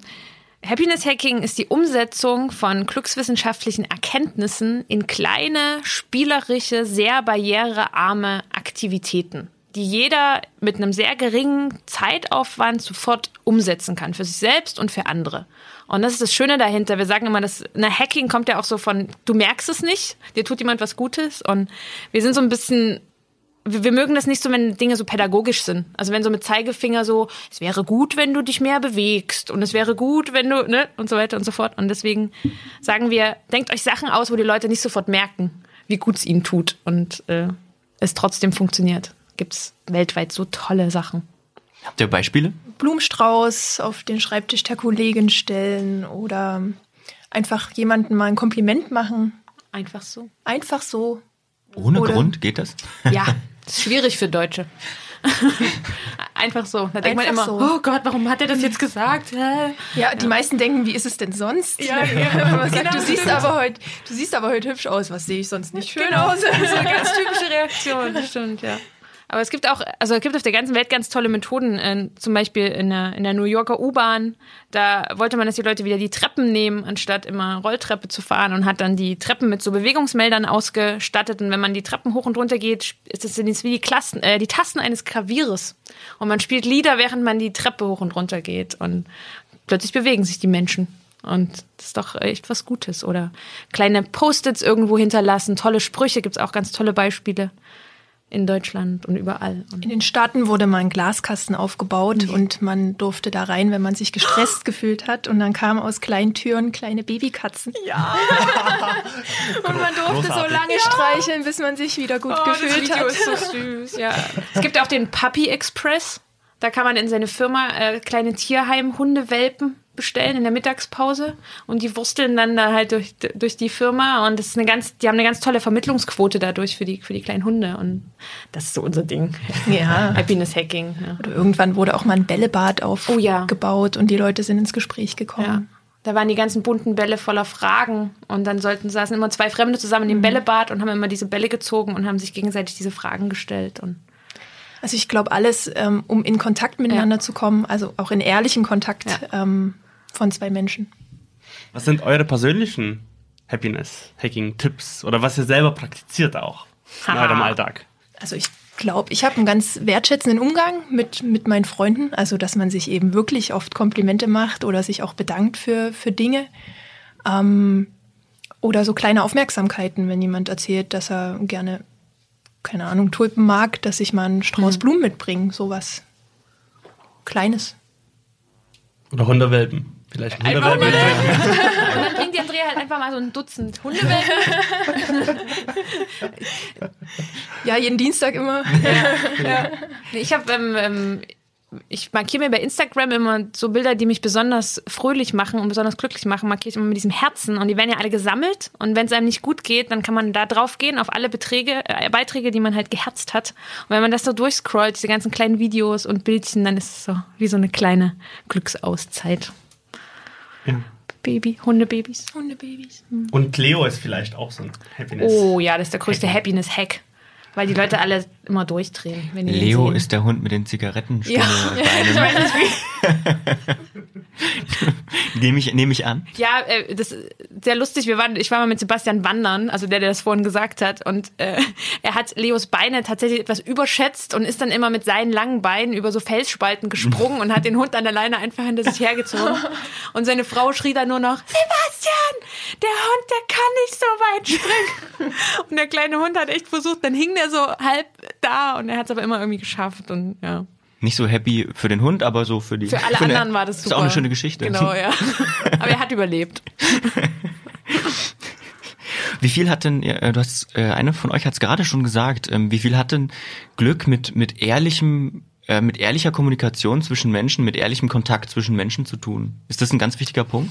Happiness Hacking ist die Umsetzung von glückswissenschaftlichen Erkenntnissen in kleine, spielerische, sehr barrierearme Aktivitäten, die jeder mit einem sehr geringen Zeitaufwand sofort umsetzen kann, für sich selbst und für andere. Und das ist das Schöne dahinter. Wir sagen immer, dass eine Hacking kommt ja auch so von, du merkst es nicht, dir tut jemand was Gutes. Und wir sind so ein bisschen wir, mögen das nicht so, wenn Dinge so pädagogisch sind. Also wenn so mit Zeigefinger so, es wäre gut, wenn du dich mehr bewegst und es wäre gut, wenn du, ne, und so weiter und so fort. Und deswegen sagen wir, denkt euch Sachen aus, wo die Leute nicht sofort merken, wie gut es ihnen tut und äh, es trotzdem funktioniert. Gibt's weltweit so tolle Sachen. Habt ihr Beispiele? Blumenstrauß auf den Schreibtisch der Kollegin stellen oder einfach jemandem mal ein Kompliment machen. Einfach so. Einfach so. Ohne Oder- Grund geht das? Ja, das ist schwierig für Deutsche. Einfach so. Da denkt man immer, so. oh Gott, warum hat er das jetzt gesagt? Hä? Ja, die meisten denken, wie ist es denn sonst? Ja, ja, sagt, genau, du siehst stimmt. aber heute, du siehst aber heute hübsch aus. Was sehe ich sonst nicht schön Genau, aus? so eine ganz typische Reaktion, stimmt, ja. Aber es gibt auch, also es gibt auf der ganzen Welt ganz tolle Methoden. Äh, zum Beispiel in der, in der New Yorker U-Bahn, da wollte man, dass die Leute wieder die Treppen nehmen, anstatt immer Rolltreppe zu fahren und hat dann die Treppen mit so Bewegungsmeldern ausgestattet. Und wenn man die Treppen hoch und runter geht, ist das wie die, Klassen, äh, die Tasten eines Klavieres. Und man spielt Lieder, während man die Treppe hoch und runter geht. Und plötzlich bewegen sich die Menschen. Und das ist doch echt was Gutes. Oder kleine Post-its irgendwo hinterlassen, tolle Sprüche, gibt's auch ganz tolle Beispiele in Deutschland und überall. Und In den Staaten wurde mal ein Glaskasten aufgebaut und man durfte da rein, wenn man sich gestresst gefühlt hat. Und dann kamen aus kleinen Türen kleine Babykatzen. Ja. und man durfte so Großartig. lange streicheln, bis man sich wieder gut Oh, das gefühlt Video hat. ist so süß, ja. Es gibt auch den Puppy Express. Da kann man in seine Firma äh, kleine Tierheim-Hundewelpen bestellen in der Mittagspause und die wursteln dann da halt durch, durch die Firma und das ist eine ganz, die haben eine ganz tolle Vermittlungsquote dadurch für die, für die kleinen Hunde und das ist so unser Ding. Ja. Happiness Hacking. Ja. Oder irgendwann wurde auch mal ein Bällebad aufgebaut und die Leute sind ins Gespräch gekommen. Ja. Da waren die ganzen bunten Bälle voller Fragen und dann sollten saßen immer zwei Fremde zusammen in dem Bällebad und haben immer diese Bälle gezogen und haben sich gegenseitig diese Fragen gestellt und Also ich glaube, alles, ähm, um in Kontakt miteinander zu kommen, also auch in ehrlichen Kontakt ähm, von zwei Menschen. Was sind eure persönlichen Happiness-Hacking-Tipps oder was ihr selber praktiziert auch in eurem Alltag? Also ich glaube, ich habe einen ganz wertschätzenden Umgang mit, mit meinen Freunden. Also, dass man sich eben wirklich oft Komplimente macht oder sich auch bedankt für, für Dinge. Ähm, oder so kleine Aufmerksamkeiten, wenn jemand erzählt, dass er gerne, keine Ahnung, Tulpen mag, dass ich mal einen Strauß Blumen mitbringe. Sowas Kleines. Oder Hundewelpen? Vielleicht ein Hundewelpen. Und dann bringt die Andrea halt einfach mal so ein Dutzend Hundewelpen. Ja, jeden Dienstag immer. ja. Nee, Ich habe, ähm, ähm, ich markiere mir bei Instagram immer so Bilder, die mich besonders fröhlich machen und besonders glücklich machen, markiere ich immer mit diesem Herzen und die werden ja alle gesammelt und wenn es einem nicht gut geht, dann kann man da drauf gehen auf alle Beträge, äh, Beiträge, die man halt geherzt hat und wenn man das so durchscrollt, diese ganzen kleinen Videos und Bildchen, dann ist es so wie so eine kleine Glücksauszeit. Ja. Baby, Hundebabys. Hundebabys. Und Leo ist vielleicht auch so ein Happiness. Oh ja, das ist der größte Happiness-Hack. Weil die Leute alle immer durchdrehen. Wenn die Leo sehen. ist der Hund mit den Zigarettenstummel Ja, ich weiß nicht wie. Nehme ich, nehme ich an. Ja, äh, das ist sehr lustig. Wir waren, ich war mal mit Sebastian wandern, also der, der das vorhin gesagt hat. Und äh, er hat Leos Beine tatsächlich etwas überschätzt und ist dann immer mit seinen langen Beinen über so Felsspalten gesprungen und hat den Hund an der Leine einfach hinter sich hergezogen. Und seine Frau schrie dann nur noch, Sebastian, der Hund, der kann nicht so weit springen. Und der kleine Hund hat echt versucht, dann hing der so halb da und er hat es aber immer irgendwie geschafft. Und ja. Nicht so happy für den Hund, aber so für die. Für alle eine- anderen war das super. Ist auch eine schöne Geschichte. Genau, ja. Aber er hat überlebt. Wie viel hat denn, du hast, äh, eine von euch hat es gerade schon gesagt, ähm, wie viel hat denn Glück mit, mit ehrlichem, äh, mit ehrlicher Kommunikation zwischen Menschen, mit ehrlichem Kontakt zwischen Menschen zu tun? Ist das ein ganz wichtiger Punkt?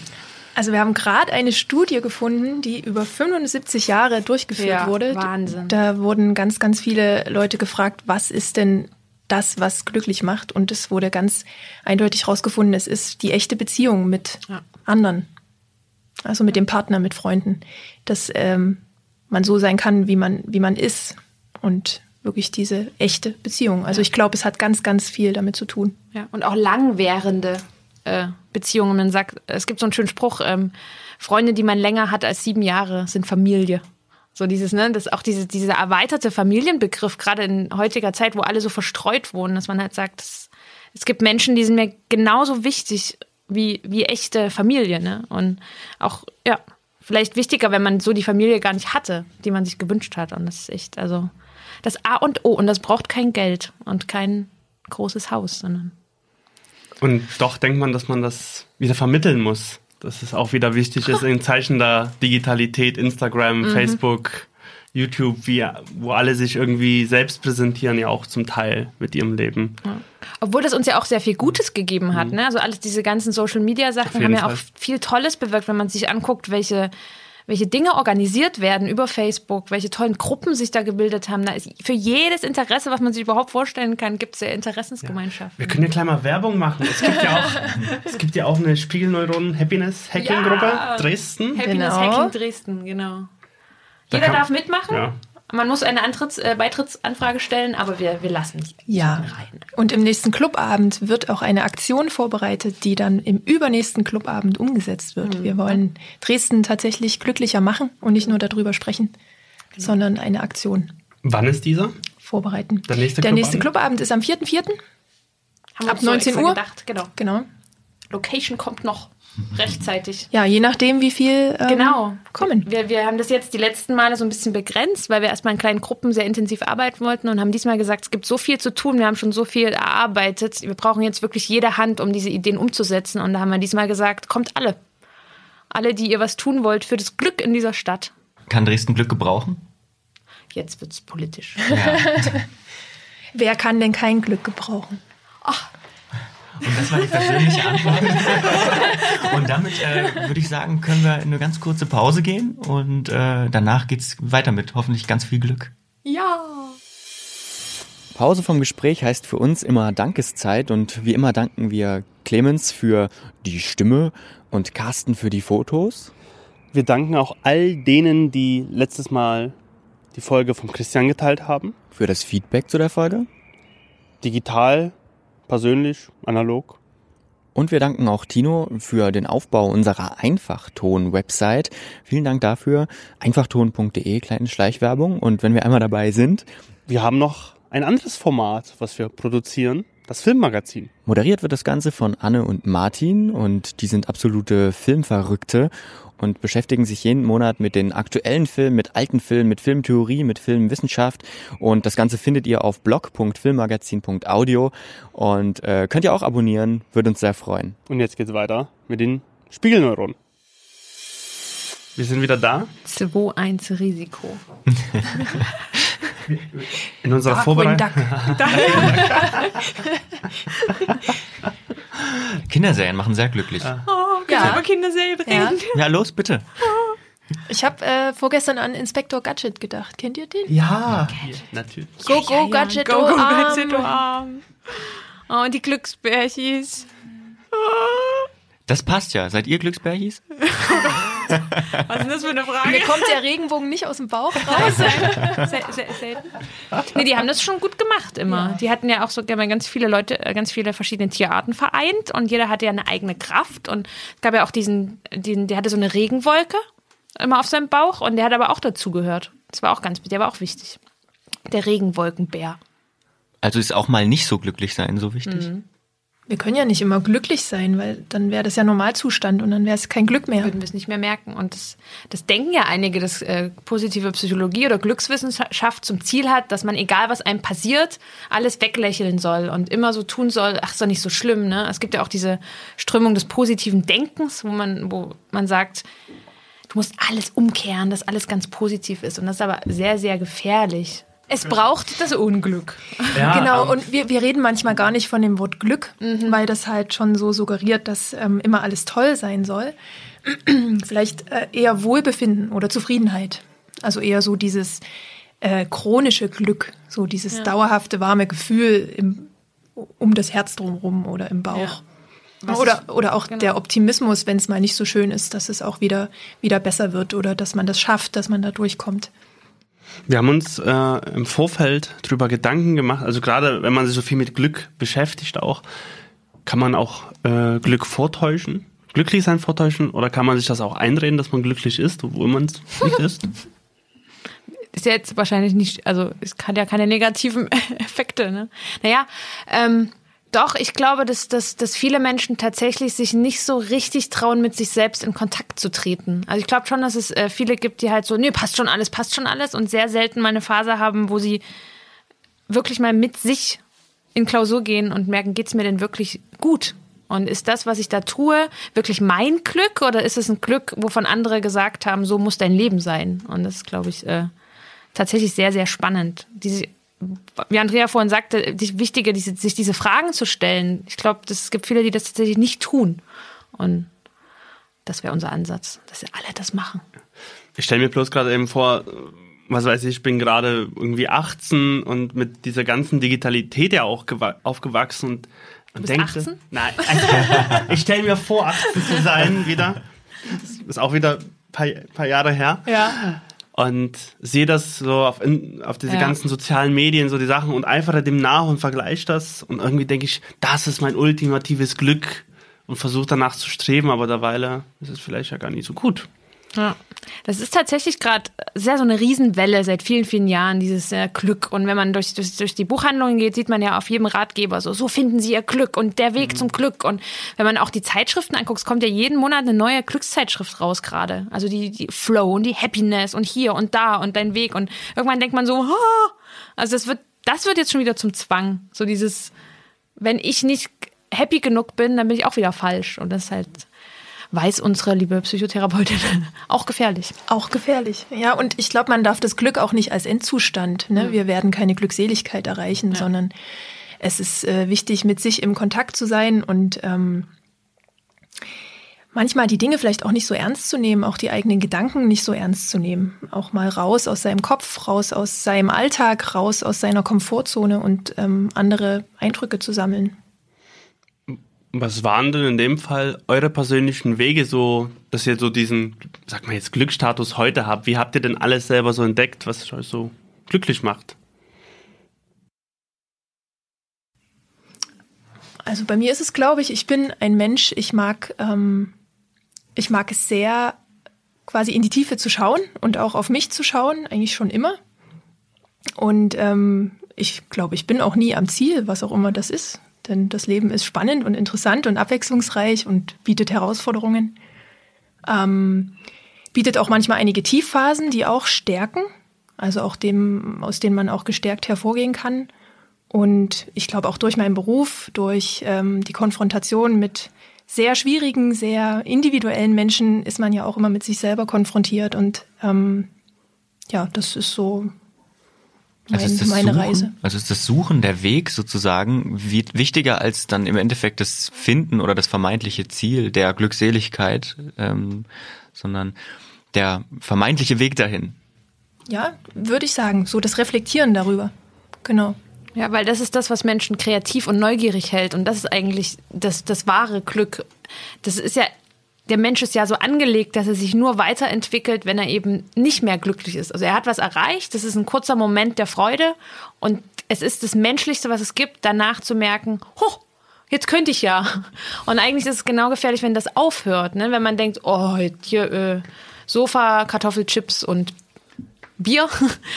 Also wir haben gerade eine Studie gefunden, die über 75 Jahre durchgeführt Ja, wurde. Wahnsinn. Da wurden ganz, ganz viele Leute gefragt, was ist denn das, was glücklich macht? Und es wurde ganz eindeutig herausgefunden, es ist die echte Beziehung mit Ja. anderen. Also mit dem Partner, mit Freunden. Dass ähm, man so sein kann, wie man, wie man ist. Und wirklich diese echte Beziehung. Also ich glaube, es hat ganz, ganz viel damit zu tun. Ja, und auch langwährende äh, Beziehungen. Man sagt, es gibt so einen schönen Spruch, ähm, Freunde, die man länger hat als sieben Jahre, sind Familie. So dieses, ne, das auch diese, dieser erweiterte Familienbegriff, gerade in heutiger Zeit, wo alle so verstreut wohnen, dass man halt sagt, es, es gibt Menschen, die sind mir genauso wichtig wie, wie echte Familie, ne? Und auch, ja, vielleicht wichtiger, wenn man so die Familie gar nicht hatte, die man sich gewünscht hat. Und das ist echt, also das A und O. Und das braucht kein Geld und kein großes Haus, sondern. Und doch denkt man, dass man das wieder vermitteln muss. Dass es auch wieder wichtig ist in Zeichen der Digitalität, Instagram, Mhm. Facebook, YouTube, wie, wo alle sich irgendwie selbst präsentieren, ja auch zum Teil mit ihrem Leben. Obwohl das uns ja auch sehr viel Gutes gegeben hat. Ne? Also alles diese ganzen Social Media Auf Sachen jeden haben ja Fall. auch viel Tolles bewirkt, wenn man sich anguckt, welche, welche Dinge organisiert werden über Facebook, welche tollen Gruppen sich da gebildet haben. Da ist für jedes Interesse, was man sich überhaupt vorstellen kann, gibt es ja Interessensgemeinschaften. Wir können ja gleich mal Werbung machen. Es gibt ja auch, es gibt ja auch eine Spiegelneuronen Happiness Hacking Gruppe Ja. Dresden. Happiness Genau. Hacking Dresden, genau. Da Jeder kann- darf mitmachen. Ja. Man muss eine Antritts-, äh, Beitrittsanfrage stellen, aber wir, wir lassen nicht. Ja. Und im nächsten Clubabend wird auch eine Aktion vorbereitet, die dann im übernächsten Clubabend umgesetzt wird. Wir wollen Dresden tatsächlich glücklicher machen und nicht nur darüber sprechen, sondern eine Aktion Wann ist dieser? vorbereiten. Der nächste Der nächste Clubabend? Clubabend ist am 4.4. Haben wir Ab uns so 19 extra Uhr. Gedacht. Genau. Genau. Location kommt noch rechtzeitig. Ja, je nachdem, wie viel ähm, Genau. kommen. Wir, wir haben das jetzt die letzten Male so ein bisschen begrenzt, weil wir erstmal in kleinen Gruppen sehr intensiv arbeiten wollten und haben diesmal gesagt, es gibt so viel zu tun, wir haben schon so viel erarbeitet. Wir brauchen jetzt wirklich jede Hand, um diese Ideen umzusetzen. Und da haben wir diesmal gesagt, kommt alle. Alle, die ihr was tun wollt für das Glück in dieser Stadt. Kann Dresden Glück gebrauchen? Jetzt wird's politisch. Wer kann denn kein Glück gebrauchen? Und das war die persönliche Antwort. und damit äh, würde ich sagen, können wir in eine ganz kurze Pause gehen und äh, danach geht's weiter mit hoffentlich ganz viel Glück. Ja. Pause vom Gespräch heißt für uns immer Dankeszeit und wie immer danken wir Clemens für die Stimme und Carsten für die Fotos. Wir danken auch all denen, die letztes Mal die Folge von Christian geteilt haben. Für das Feedback zu der Folge. Digital, persönlich, analog. Und wir danken auch Tino für den Aufbau unserer Einfachton-Website. Vielen Dank dafür. Einfachton.de, kleine Schleichwerbung. Und wenn wir einmal dabei sind, Wir haben noch ein anderes Format, was wir produzieren, das Filmmagazin. moderiert wird das Ganze von Anne und Martin und die sind absolute Filmverrückte und beschäftigen sich jeden Monat mit den aktuellen Filmen, mit alten Filmen, mit Filmtheorie, mit Filmwissenschaft und das Ganze findet ihr auf blog.filmmagazin.audio und äh, könnt ihr auch abonnieren, würde uns sehr freuen. Und jetzt geht's weiter mit den Spiegelneuronen. Wir sind wieder da 2-1 Risiko. in unserer Darkwing Vorbereitung. Kinderserien machen sehr glücklich. Oh, können wir über Kinderserien Ja. reden? Ja, los bitte. Ich habe äh, vorgestern an Inspektor Gadget gedacht. Kennt ihr den? Ja, natürlich. Go, go, Gadget, Go, oh, go, Arm. Gadget, oh, Arm. Oh, und die Glücksbärchis. Das passt ja. Seid ihr Glücksbärchis? Was ist denn das für eine Frage? Mir kommt der Regenbogen nicht aus dem Bauch raus. Sel sel selten. Nee, die haben das schon gut gemacht immer. Die hatten ja auch so ganz viele Leute, äh, ganz viele verschiedene Tierarten vereint und jeder hatte ja eine eigene Kraft und es gab ja auch diesen, diesen der hatte so eine Regenwolke immer auf seinem Bauch und der hat aber auch dazugehört. Das war auch ganz, der war auch wichtig. Der Regenwolkenbär. Also ist auch mal nicht so glücklich sein so wichtig. Wir können ja nicht immer glücklich sein, weil dann wäre das ja Normalzustand und dann wäre es kein Glück mehr. Würden wir es nicht mehr merken. Und das, das denken ja einige, dass äh, positive Psychologie oder Glückswissenschaft zum Ziel hat, dass man, egal was einem passiert, alles weglächeln soll und immer so tun soll, ach, ist doch nicht so schlimm. Ne? Es gibt ja auch diese Strömung des positiven Denkens, wo man, wo man sagt, du musst alles umkehren, dass alles ganz positiv ist. Und das ist aber sehr, sehr gefährlich. Es braucht das Unglück. Ja, genau, ähm, und wir, wir reden manchmal gar nicht von dem Wort Glück, Mhm. weil das halt schon so suggeriert, dass ähm, immer alles toll sein soll. Vielleicht äh, eher Wohlbefinden oder Zufriedenheit. Also eher so dieses äh, chronische Glück, so dieses Ja. dauerhafte warme Gefühl im, um das Herz drumherum oder im Bauch. Ja. Oder, ich- oder auch genau. der Optimismus, wenn es mal nicht so schön ist, dass es auch wieder, wieder besser wird oder dass man das schafft, dass man da durchkommt. Wir haben uns äh, im Vorfeld drüber Gedanken gemacht, also gerade wenn man sich so viel mit Glück beschäftigt auch, kann man auch äh, Glück vortäuschen, glücklich sein vortäuschen oder kann man sich das auch einreden, dass man glücklich ist, obwohl man es nicht ist? ist ja jetzt wahrscheinlich nicht, also es hat ja keine negativen Effekte. Ne? Naja, ähm, Doch, ich glaube, dass, dass, dass viele Menschen tatsächlich sich nicht so richtig trauen, mit sich selbst in Kontakt zu treten. Also ich glaube schon, dass es äh, viele gibt, die halt so, nee, passt schon alles, passt schon alles und sehr selten mal eine Phase haben, wo sie wirklich mal mit sich in Klausur gehen und merken, geht's mir denn wirklich gut? Und ist das, was ich da tue, wirklich mein Glück oder ist es ein Glück, wovon andere gesagt haben, so muss dein Leben sein? Und das ist, glaube ich, äh, tatsächlich sehr, sehr spannend. Diese wie Andrea vorhin sagte, die Wichtige, diese, sich diese Fragen zu stellen. Ich glaube, es gibt viele, die das tatsächlich nicht tun. Und das wäre unser Ansatz, dass sie alle das machen. Ich stelle mir bloß gerade eben vor, was weiß ich, ich bin gerade irgendwie 18 und mit dieser ganzen Digitalität ja auch aufgewachsen und, und 18? nein, ich stelle mir vor, 18 zu sein wieder. Das ist auch wieder ein paar, paar Jahre her. Ja und sehe das so auf, in, auf diese ja. ganzen sozialen Medien, so die Sachen und eifere dem nach und vergleiche das und irgendwie denke ich, das ist mein ultimatives Glück und versuche danach zu streben, aber derweil ist es vielleicht ja gar nicht so gut. Ja, das ist tatsächlich gerade sehr so eine Riesenwelle seit vielen, vielen Jahren, dieses äh, Glück. Und wenn man durch, durch, durch die Buchhandlungen geht, sieht man ja auf jedem Ratgeber so, so finden Sie Ihr Glück und der Weg mhm. zum Glück. Und wenn man auch die Zeitschriften anguckt, kommt ja jeden Monat eine neue Glückszeitschrift raus gerade. Also die, die Flow und die Happiness und hier und da und dein Weg. Und irgendwann denkt man so, oh! also das wird, das wird jetzt schon wieder zum Zwang. So dieses, wenn ich nicht happy genug bin, dann bin ich auch wieder falsch. Und das ist halt weiß unsere liebe Psychotherapeutin, auch gefährlich. Auch gefährlich, ja. Und ich glaube, man darf das Glück auch nicht als Endzustand. Ne? Mhm. Wir werden keine Glückseligkeit erreichen, ja. sondern es ist äh, wichtig, mit sich im Kontakt zu sein und ähm, manchmal die Dinge vielleicht auch nicht so ernst zu nehmen, auch die eigenen Gedanken nicht so ernst zu nehmen. Auch mal raus aus seinem Kopf, raus aus seinem Alltag, raus aus seiner Komfortzone und ähm, andere Eindrücke zu sammeln. Was waren denn in dem Fall eure persönlichen Wege so, dass ihr so diesen, sag mal jetzt, Glücksstatus heute habt? Wie habt ihr denn alles selber so entdeckt, was euch so glücklich macht? Also bei mir ist es, glaube ich, ich bin ein Mensch, ich mag, ähm, ich mag es sehr, quasi in die Tiefe zu schauen und auch auf mich zu schauen, eigentlich schon immer. Und ähm, ich glaube, ich bin auch nie am Ziel, was auch immer das ist. Denn das Leben ist spannend und interessant und abwechslungsreich und bietet Herausforderungen. Ähm, bietet auch manchmal einige Tiefphasen, die auch stärken, also auch dem, aus denen man auch gestärkt hervorgehen kann. Und ich glaube auch durch meinen Beruf, durch ähm, die Konfrontation mit sehr schwierigen, sehr individuellen Menschen ist man ja auch immer mit sich selber konfrontiert. Und ähm, ja, das ist so also mein, also meine Suchen, Reise. Also ist das Suchen, der Weg sozusagen wichtiger als dann im Endeffekt das Finden oder das vermeintliche Ziel der Glückseligkeit, ähm, sondern der vermeintliche Weg dahin. Ja, würde ich sagen, so das Reflektieren darüber. Genau. Ja, weil das ist das, was Menschen kreativ und neugierig hält. Und das ist eigentlich das, das wahre Glück. Das ist ja der Mensch ist ja so angelegt, dass er sich nur weiterentwickelt, wenn er eben nicht mehr glücklich ist. Also er hat was erreicht, das ist ein kurzer Moment der Freude und es ist das Menschlichste, was es gibt, danach zu merken, hoch, jetzt könnte ich ja. Und eigentlich ist es genau gefährlich, wenn das aufhört, ne? wenn man denkt, oh, hier äh, Sofa, Kartoffelchips und Bier,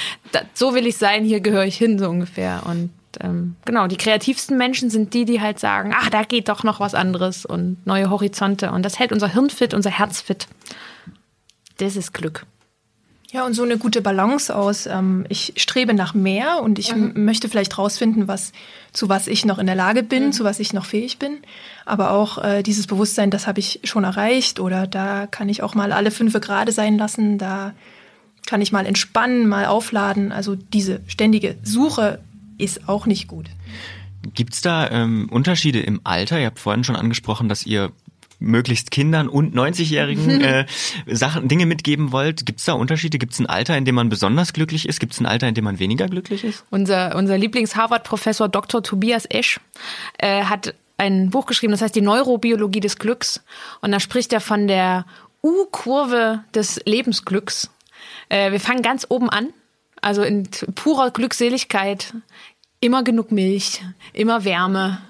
so will ich sein, hier gehöre ich hin, so ungefähr. Und ähm, genau, die kreativsten Menschen sind die, die halt sagen, ach, da geht doch noch was anderes und neue Horizonte. Und das hält unser Hirn fit, unser Herz fit. Das ist Glück. Ja, und so eine gute Balance aus. Ähm, ich strebe nach mehr und ich mhm. möchte vielleicht rausfinden, was, zu was ich noch in der Lage bin, mhm. zu was ich noch fähig bin. Aber auch äh, dieses Bewusstsein, das habe ich schon erreicht oder da kann ich auch mal alle fünf Grade sein lassen, da kann ich mal entspannen, mal aufladen. Also diese ständige Suche ist auch nicht gut. Gibt es da ähm, Unterschiede im Alter? Ihr habt vorhin schon angesprochen, dass ihr möglichst Kindern und 90-Jährigen äh, Sachen, Dinge mitgeben wollt. Gibt es da Unterschiede? Gibt es ein Alter, in dem man besonders glücklich ist? Gibt es ein Alter, in dem man weniger glücklich ist? Unser, unser Lieblings-Harvard-Professor Dr. Tobias Esch äh, hat ein Buch geschrieben, das heißt die Neurobiologie des Glücks. Und da spricht er von der U-Kurve des Lebensglücks. Äh, wir fangen ganz oben an also in purer Glückseligkeit. Immer genug Milch, immer Wärme.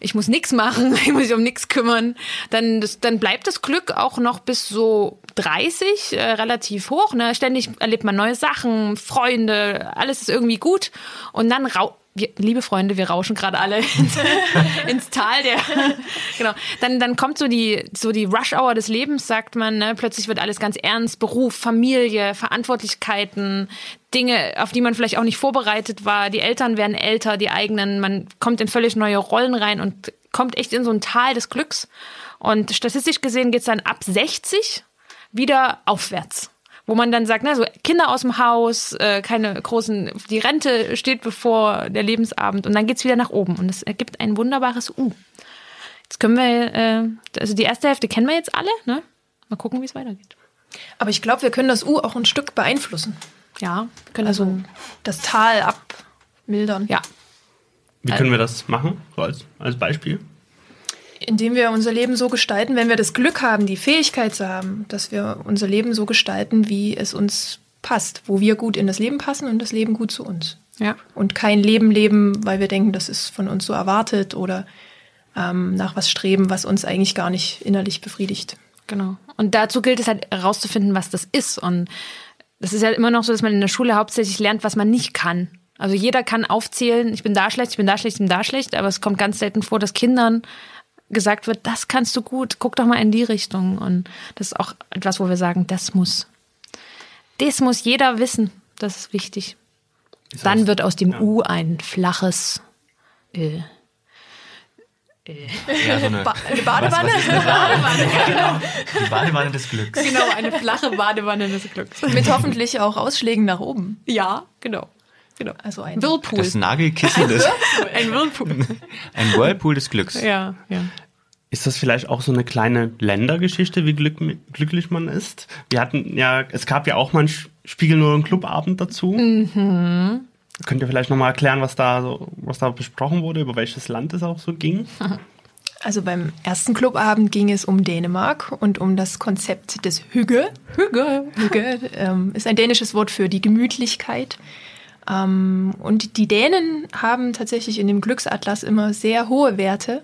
Ich muss nichts machen, ich muss mich um nichts kümmern. Dann, das, dann bleibt das Glück auch noch bis so 30 äh, relativ hoch. Ne? Ständig erlebt man neue Sachen, Freunde, alles ist irgendwie gut. Und dann wir, liebe Freunde, wir rauschen gerade alle ins, ins Tal der. genau. Dann, dann kommt so die, so die Rush-Hour des Lebens, sagt man. Ne? Plötzlich wird alles ganz ernst. Beruf, Familie, Verantwortlichkeiten, Dinge, auf die man vielleicht auch nicht vorbereitet war. Die Eltern werden älter, die eigenen. Man kommt in völlig neue Rollen rein und kommt echt in so ein Tal des Glücks. Und statistisch gesehen geht's dann ab 60 wieder aufwärts wo man dann sagt, na, so Kinder aus dem Haus, äh, keine großen, die Rente steht bevor, der Lebensabend und dann geht's wieder nach oben und es ergibt ein wunderbares U. Jetzt können wir, äh, also die erste Hälfte kennen wir jetzt alle, ne? Mal gucken, wie es weitergeht. Aber ich glaube, wir können das U auch ein Stück beeinflussen. Ja, wir können also das Tal abmildern. Ja. Wie können wir das machen, so als, als Beispiel? Indem wir unser Leben so gestalten, wenn wir das Glück haben, die Fähigkeit zu haben, dass wir unser Leben so gestalten, wie es uns passt, wo wir gut in das Leben passen und das Leben gut zu uns. Ja. Und kein Leben leben, weil wir denken, das ist von uns so erwartet oder ähm, nach was streben, was uns eigentlich gar nicht innerlich befriedigt. Genau. Und dazu gilt es halt herauszufinden, was das ist. Und das ist ja immer noch so, dass man in der Schule hauptsächlich lernt, was man nicht kann. Also jeder kann aufzählen, ich bin da schlecht, ich bin da schlecht, ich bin da schlecht, aber es kommt ganz selten vor, dass Kindern gesagt wird, das kannst du gut, guck doch mal in die Richtung. Und das ist auch etwas, wo wir sagen, das muss. Das muss jeder wissen. Das ist wichtig. Das Dann heißt, wird aus dem ja. U ein flaches äh, äh. Ja, so eine, Ba eine Badewanne? Was, was eine Badewanne? Genau. Die Badewanne des Glücks. Genau, eine flache Badewanne des Glücks. Mit hoffentlich auch Ausschlägen nach oben. Ja, genau. Genau. Also ein Whirlpool. Das Nagelkissen des, Ein Whirlpool. ein Whirlpool des Glücks. Ja, ja. Ist das vielleicht auch so eine kleine Ländergeschichte, wie glück, glücklich man ist? Wir hatten ja, es gab ja auch mal einen Spiegel nur einen Clubabend dazu. Mhm. Könnt ihr vielleicht nochmal erklären, was da so, was da besprochen wurde, über welches Land es auch so ging? Also beim ersten Clubabend ging es um Dänemark und um das Konzept des Hygge. Hygge, Hygge ähm, ist ein dänisches Wort für die Gemütlichkeit. Ähm, und die Dänen haben tatsächlich in dem Glücksatlas immer sehr hohe Werte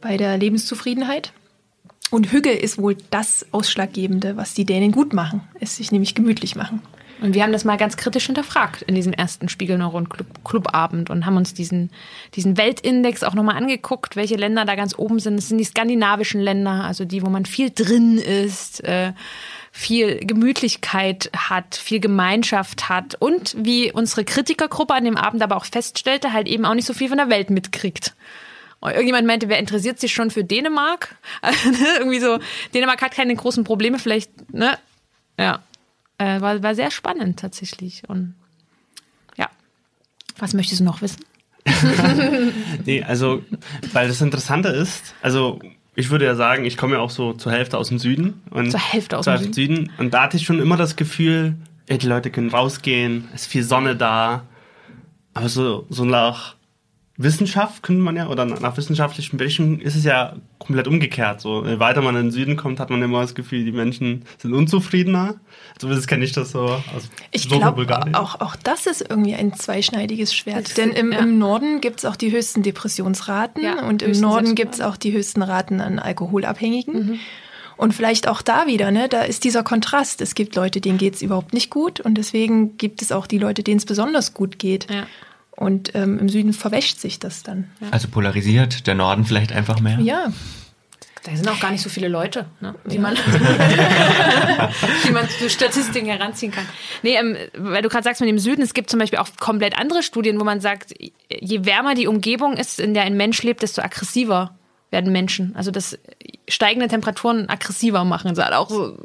bei der Lebenszufriedenheit. Und Hygge ist wohl das Ausschlaggebende, was die Dänen gut machen, es sich nämlich gemütlich machen. Und wir haben das mal ganz kritisch hinterfragt in diesem ersten Spiegelneuron-Clubabend und haben uns diesen, diesen Weltindex auch nochmal angeguckt, welche Länder da ganz oben sind. Das sind die skandinavischen Länder, also die, wo man viel drin ist, äh, viel Gemütlichkeit hat, viel Gemeinschaft hat und wie unsere Kritikergruppe an dem Abend aber auch feststellte, halt eben auch nicht so viel von der Welt mitkriegt. Irgendjemand meinte, wer interessiert sich schon für Dänemark? Irgendwie so, Dänemark hat keine großen Probleme, vielleicht, ne? Ja. Äh, war, war sehr spannend tatsächlich. Und ja. Was möchtest du noch wissen? Nee, also, weil das Interessante ist, also ich würde ja sagen, ich komme ja auch so zur Hälfte aus dem Süden. Und Zur Hälfte aus zur dem Hälfte Süden. Und da hatte ich schon immer das Gefühl, ey, die Leute können rausgehen, es ist viel Sonne da. Aber so, so nach Wissenschaft könnte man ja, oder nach wissenschaftlichen Berichten ist es ja komplett umgekehrt. So, je weiter man in den Süden kommt, hat man immer das Gefühl, die Menschen sind unzufriedener. Zumindest kenne ich das so aus Ich so glaube, auch, auch das ist irgendwie ein zweischneidiges Schwert. Das- Denn im, ja. im Norden gibt es auch die höchsten Depressionsraten Ja, und im Norden gibt es auch die höchsten Raten an Alkoholabhängigen. Mhm. Und vielleicht auch da wieder, ne, da ist dieser Kontrast. Es gibt Leute, denen geht es überhaupt nicht gut und deswegen gibt es auch die Leute, denen es besonders gut geht. Ja. Und ähm, im Süden verwäscht sich das dann. Also polarisiert, der Norden vielleicht einfach mehr. Ja, Da sind auch gar nicht so viele Leute, ne, die, man, die man zu Statistiken heranziehen kann. Nee, ähm, weil du gerade sagst mit dem Süden, es gibt zum Beispiel auch komplett andere Studien, wo man sagt, je wärmer die Umgebung ist, in der ein Mensch lebt, desto aggressiver werden Menschen. Also das steigende Temperaturen aggressiver machen. So, auch so.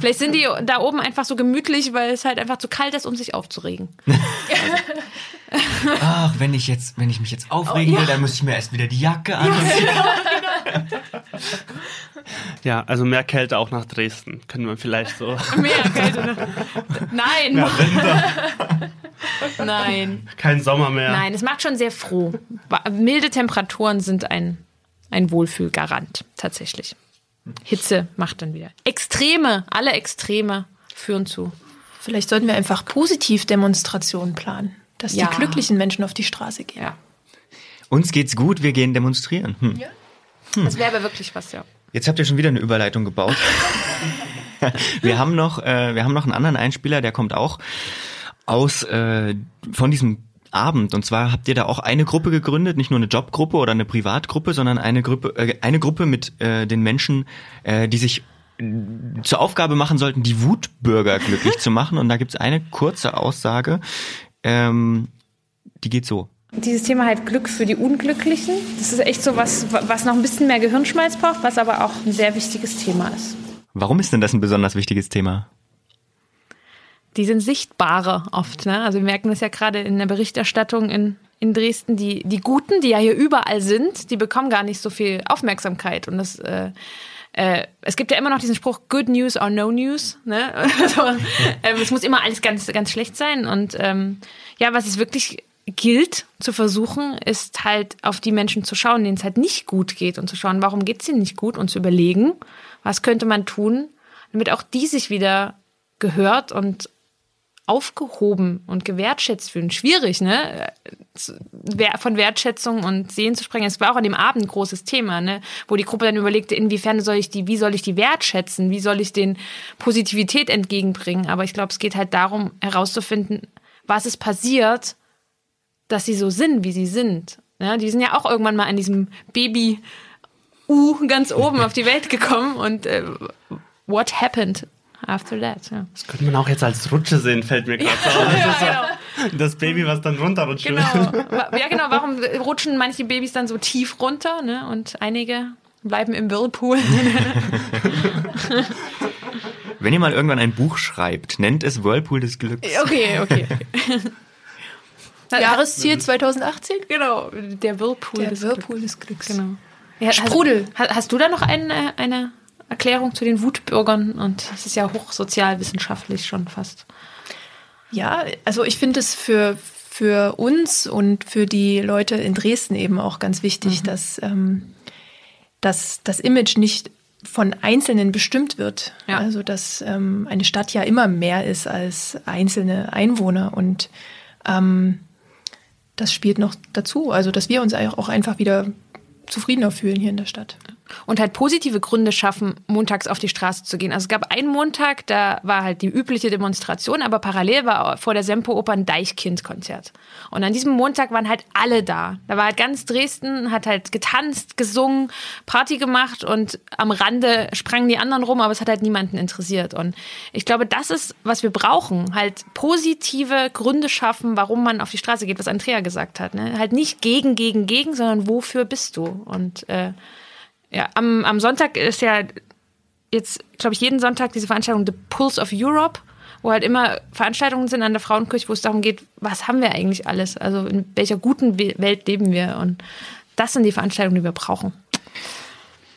Vielleicht sind die da oben einfach so gemütlich, weil es halt einfach zu kalt ist, um sich aufzuregen. Ach, wenn ich jetzt, wenn ich mich jetzt aufregen will, dann muss ich mir erst wieder die Jacke anziehen. Ja, also mehr Kälte auch nach Dresden. Können wir vielleicht so. Mehr Kälte. Nein. Ja, Winter, Nein. kein Sommer mehr. Nein, es macht schon sehr froh. Milde Temperaturen sind ein, ein Wohlfühlgarant, tatsächlich. Hitze macht dann wieder. Extreme, alle Extreme führen zu. vielleicht sollten wir einfach positiv Demonstrationen planen, dass Ja. die glücklichen Menschen auf die Straße gehen. Ja. Uns geht's gut, wir gehen demonstrieren. Hm. Das wäre aber wirklich was, ja. Jetzt habt ihr schon wieder eine Überleitung gebaut. wir haben noch, äh, wir haben noch einen anderen Einspieler, der kommt auch aus äh, von diesem Abend. Und zwar habt ihr da auch eine Gruppe gegründet, nicht nur eine Jobgruppe oder eine Privatgruppe, sondern eine Gruppe, äh, eine Gruppe mit äh, den Menschen, äh, die sich zur Aufgabe machen sollten, die Wutbürger glücklich zu machen. Und da gibt's eine kurze Aussage, ähm, die geht so. Dieses Thema halt Glück für die Unglücklichen, das ist echt so was, was noch ein bisschen mehr Gehirnschmalz braucht, was aber auch ein sehr wichtiges Thema ist. Warum ist denn das ein besonders wichtiges Thema? Die sind sichtbarer oft. Ne? Also wir merken das ja gerade in der Berichterstattung in, in Dresden. Die, die Guten, die ja hier überall sind, die bekommen gar nicht so viel Aufmerksamkeit. Und das äh, äh, es gibt ja immer noch diesen Spruch Good News or No News. Ne? Also, äh, es muss immer alles ganz, ganz schlecht sein. Und ähm, ja, was es wirklich gilt zu versuchen, ist halt auf die Menschen zu schauen, denen es halt nicht gut geht und zu schauen, warum geht es ihnen nicht gut und zu überlegen, was könnte man tun, damit auch die sich wieder gehört und aufgehoben und gewertschätzt fühlen. Schwierig, ne? Von Wertschätzung und Sehen zu sprechen. Es war auch an dem Abend ein großes Thema, ne? Wo die Gruppe dann überlegte, inwiefern soll ich die, wie soll ich die wertschätzen? Wie soll ich den Positivität entgegenbringen? Aber ich glaube, es geht halt darum, herauszufinden, was ist passiert, dass sie so sind, wie sie sind. Ja, die sind ja auch irgendwann mal an diesem Baby U ganz oben auf die Welt gekommen und äh, what happened after that? Ja. Das könnte man auch jetzt als Rutsche sehen, fällt mir gerade ja, auf. Ja, genau. Das Baby, was dann runterrutscht. Genau. Ja, genau. Warum rutschen manche Babys dann so tief runter ne? und einige bleiben im Whirlpool? Wenn ihr mal irgendwann ein Buch schreibt, nennt es Whirlpool des Glücks. Okay, okay. Jahresziel 2018? Genau, der Whirlpool, der des, Whirlpool Glücks. des Glücks. Genau. Ja, Sprudel. Hast, hast, du da noch eine, eine Erklärung zu den Wutbürgern? Und das ist ja hochsozialwissenschaftlich schon fast. Ja, also ich finde es für, für uns und für die Leute in Dresden eben auch ganz wichtig, mhm. dass, ähm, dass das Image nicht von Einzelnen bestimmt wird. Ja. Also dass ähm, eine Stadt ja immer mehr ist als einzelne Einwohner und ähm, das spielt noch dazu. Also dass wir uns auch einfach wieder zufriedener fühlen hier in der Stadt und halt positive Gründe schaffen, montags auf die Straße zu gehen. Also es gab einen Montag, da war halt die übliche Demonstration, aber parallel war vor der Sempo-Oper ein Deichkind-Konzert. Und an diesem Montag waren halt alle da. Da war halt ganz Dresden, hat halt getanzt, gesungen, Party gemacht und am Rande sprangen die anderen rum, aber es hat halt niemanden interessiert. Und ich glaube, das ist, was wir brauchen. Halt positive Gründe schaffen, warum man auf die Straße geht, was Andrea gesagt hat. Ne? Halt nicht gegen, gegen, gegen, sondern wofür bist du? Und äh, ja, am, am Sonntag ist ja jetzt, glaube ich, jeden Sonntag diese Veranstaltung The Pulse of Europe, wo halt immer Veranstaltungen sind an der Frauenkirche, wo es darum geht, was haben wir eigentlich alles? Also in welcher guten Welt leben wir? Und das sind die Veranstaltungen, die wir brauchen.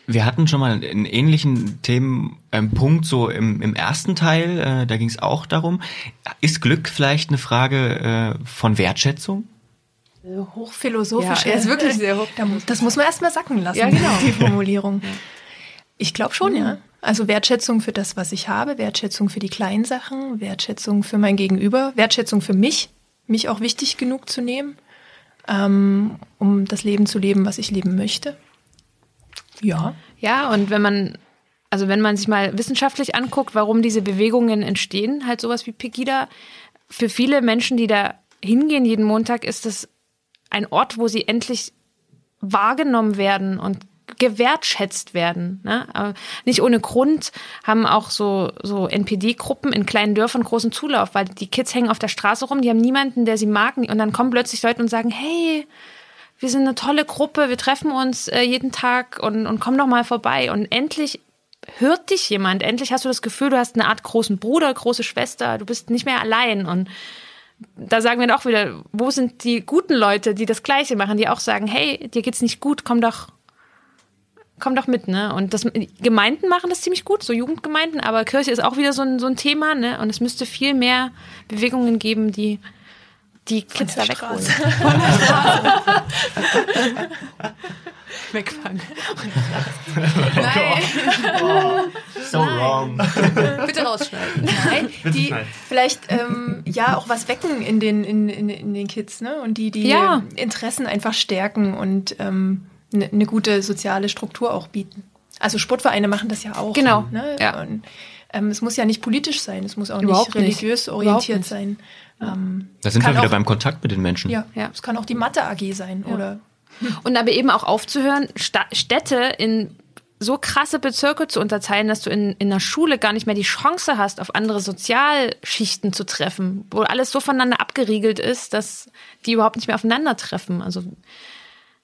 Wir hatten schon mal einen ähnlichen Themenpunkt ähm, so im, im ersten Teil, äh, da ging es auch darum. Ist Glück vielleicht eine Frage äh, von Wertschätzung? Hochphilosophisch. Ja, er ist wirklich sehr hoch. Das muss man erstmal sacken lassen, ja, genau. die Formulierung. Ich glaube schon, mhm. ja. Also Wertschätzung für das, was ich habe, Wertschätzung für die kleinen Sachen, Wertschätzung für mein Gegenüber, Wertschätzung für mich, mich auch wichtig genug zu nehmen, ähm, um das Leben zu leben, was ich leben möchte. Ja. Ja, und wenn man, also wenn man sich mal wissenschaftlich anguckt, warum diese Bewegungen entstehen, halt sowas wie Pegida, für viele Menschen, die da hingehen jeden Montag, ist das ein Ort, wo sie endlich wahrgenommen werden und gewertschätzt werden. Ne? nicht ohne Grund haben auch so, so NPD-Gruppen in kleinen Dörfern großen Zulauf, weil die Kids hängen auf der Straße rum, die haben niemanden, der sie mag. Und dann kommen plötzlich Leute und sagen, hey, wir sind eine tolle Gruppe, wir treffen uns äh, jeden Tag und, und komm doch mal vorbei. Und endlich hört dich jemand, endlich hast du das Gefühl, du hast eine Art großen Bruder, große Schwester, du bist nicht mehr allein. Und da sagen wir auch wieder, wo sind die guten Leute, die das Gleiche machen, die auch sagen, hey, dir geht's nicht gut, komm doch, komm doch mit, ne? Und das Gemeinden machen das ziemlich gut, so Jugendgemeinden, aber Kirche ist auch wieder so ein, so ein Thema, ne? Und es müsste viel mehr Bewegungen geben, die die Kids da wegholen. Wegfangen. Nein. Oh, so Nein. wrong. Bitte rausschneiden. Nein, die vielleicht ähm, ja auch was wecken in den, in, in, in den Kids, ne? Und die die Ja. Interessen einfach stärken und ähm, eine gute soziale Struktur auch bieten. Also Sportvereine machen das ja auch. Genau, Ne? ja. Und, Ähm, es muss ja nicht politisch sein, es muss auch Überhaupt nicht nicht. religiös Überhaupt orientiert nicht. sein. Ähm, Da sind wir wieder auch- beim Kontakt mit den Menschen. Ja, ja, es kann auch die Mathe AG sein oder Und aber eben auch aufzuhören, Sta Städte in so krasse Bezirke zu unterteilen, dass du in, in der Schule gar nicht mehr die Chance hast, auf andere Sozialschichten zu treffen, wo alles so voneinander abgeriegelt ist, dass die überhaupt nicht mehr aufeinandertreffen. Also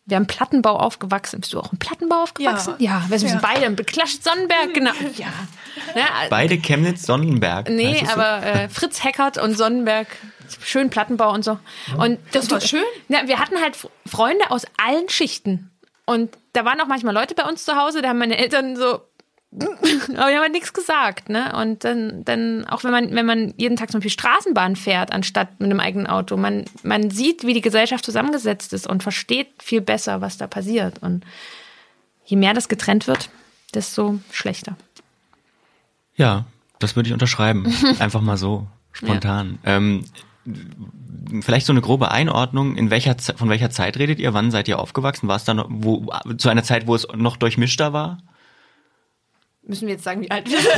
wir haben Plattenbau aufgewachsen. Bist du auch im Plattenbau aufgewachsen? Ja, wir sind Ja. beide im Beklatscht Sonnenberg, genau. Ja. Ne, Beide Chemnitz, Sonnenberg. Nee, es so? aber äh, Fritz Heckert und Sonnenberg, schön Plattenbau und so. Und Das war du- schön. Ja, wir hatten halt Freunde aus allen Schichten. Und da waren auch manchmal Leute bei uns zu Hause, da haben meine Eltern so, aber die haben halt nichts gesagt, ne? Und dann, dann, auch wenn man, wenn man jeden Tag zum Beispiel Straßenbahn fährt, anstatt mit einem eigenen Auto, man, man sieht, wie die Gesellschaft zusammengesetzt ist und versteht viel besser, was da passiert. Und je mehr das getrennt wird, desto schlechter. Ja, das würde ich unterschreiben. Einfach mal so, spontan. Ähm, vielleicht so eine grobe Einordnung, in welcher von welcher Zeit redet ihr? Wann seid ihr aufgewachsen? War es dann wo, zu einer Zeit, wo es noch durchmischter war? Müssen wir jetzt sagen, wie alt wir sind?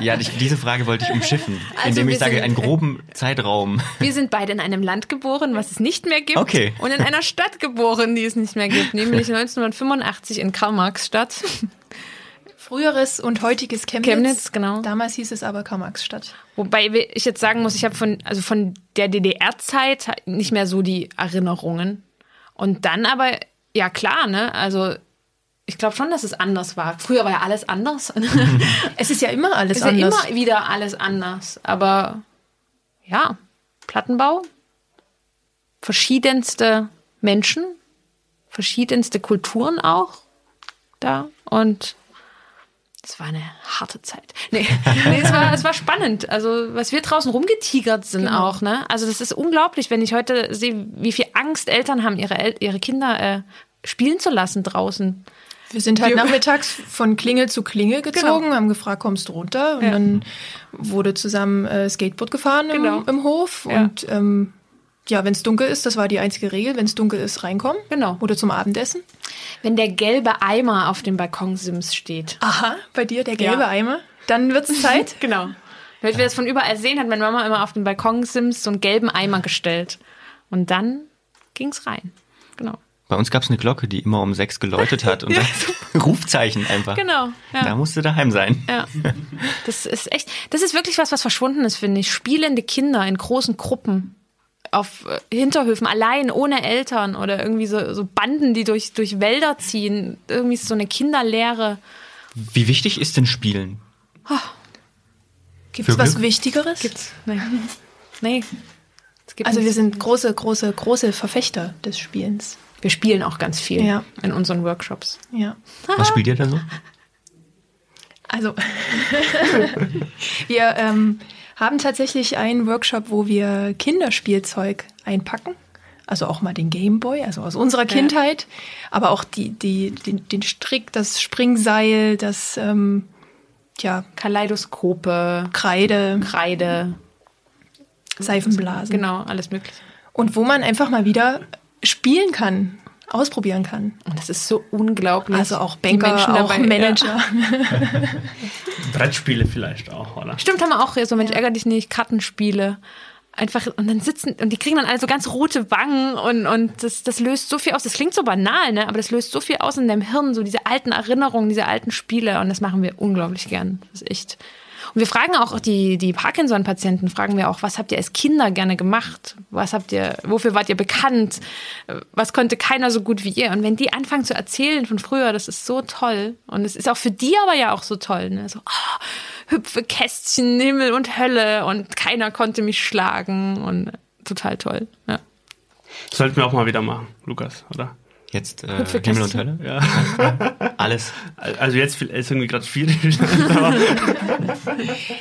Ja, ich, diese Frage wollte ich umschiffen, Also indem ich sage, einen groben Zeitraum. Wir sind beide in einem Land geboren, was es nicht mehr gibt. Okay. Und in einer Stadt geboren, die es nicht mehr gibt, nämlich 1985 in Karl-Marx-Stadt. Früheres und heutiges Chemnitz. Chemnitz, genau. Damals hieß es aber Karl-Marx-Stadt. Wobei ich jetzt sagen muss, ich habe von, also von der DDR-Zeit nicht mehr so die Erinnerungen. Und dann aber, ja klar, ne, also ich glaube schon, dass es anders war. Früher war ja alles anders. Es ist ja immer alles ist anders. ja immer wieder alles anders. Aber ja, Plattenbau, verschiedenste Menschen, verschiedenste Kulturen auch da und es war eine harte Zeit. Nee, nee es, war, es war spannend. Also, was wir draußen rumgetigert sind Genau. auch, ne? Also, das ist unglaublich, wenn ich heute sehe, wie viel Angst Eltern haben, ihre, El ihre Kinder äh, spielen zu lassen draußen. Wir sind halt Wir- nachmittags von Klingel zu Klingel gezogen, haben gefragt, kommst du runter? Und Genau. Ja. dann wurde zusammen äh, Skateboard gefahren im, Genau. im Hof. Ja. Und ähm, ja, wenn es dunkel ist, das war die einzige Regel, wenn es dunkel ist, reinkommen. Genau. Oder zum Abendessen. Wenn der gelbe Eimer auf dem Balkonsims steht. Aha, bei dir der gelbe Ja. Eimer. Dann wird's Zeit. Genau. Damit wir das von überall sehen, hat meine Mama immer auf den Balkonsims so einen gelben Eimer gestellt. Und dann ging's rein. Genau. Bei uns gab es eine Glocke, die immer um sechs geläutet hat und Rufzeichen einfach. Genau. Ja. Da musste daheim sein. Ja. Das ist echt, das ist wirklich was, was verschwunden ist, finde ich. Spielende Kinder in großen Gruppen auf äh, Hinterhöfen, allein, ohne Eltern oder irgendwie so, so Banden, die durch, durch Wälder ziehen. Irgendwie ist so eine Kinderlehre. Wie wichtig ist denn Spielen? Gibt's Für was Glück? Wichtigeres? Gibt's? Nee. Nee. Es gibt Also wir sind große, große, große Verfechter des Spielens. wir spielen auch ganz viel Ja. in unseren Workshops. Ja. Was spielt ihr da so? Also, wir ähm, haben tatsächlich einen Workshop, wo wir Kinderspielzeug einpacken. Also auch mal den Gameboy, also aus unserer Kindheit. Aber auch die, die, den, den Strick, das Springseil, das ähm, ja, Kaleidoskope, Kreide, Kreide, Seifenblasen. genau, alles mögliche. Und wo man einfach mal wieder spielen kann, ausprobieren kann. Und das ist so unglaublich. Also auch Banker, Menschen auch dabei, Manager. Brettspiele vielleicht auch, oder? Stimmt, haben wir auch so, Mensch, ärger dich nicht, Kartenspiele. Einfach, und dann sitzen, und die kriegen dann alle so ganz rote Wangen und, und das, das löst so viel aus. Das klingt so banal, ne? Aber das löst so viel aus in deinem Hirn, so diese alten Erinnerungen, diese alten Spiele. Und das machen wir unglaublich gern. Das ist echt. Und wir fragen auch die, die Parkinson-Patienten, fragen wir auch, was habt ihr als Kinder gerne gemacht? Was habt ihr, wofür wart ihr bekannt? Was konnte keiner so gut wie ihr? Und wenn die anfangen zu erzählen von früher, das ist so toll. Und es ist auch für die aber ja auch so toll, ne? So, ah, hüpfe Kästchen, Himmel und Hölle und keiner konnte mich schlagen und total toll. Ja. Sollten wir auch mal wieder machen, Lukas, oder? Jetzt äh. Himmel und Hölle? Ja. Alles. Also jetzt ist irgendwie gerade schwierig.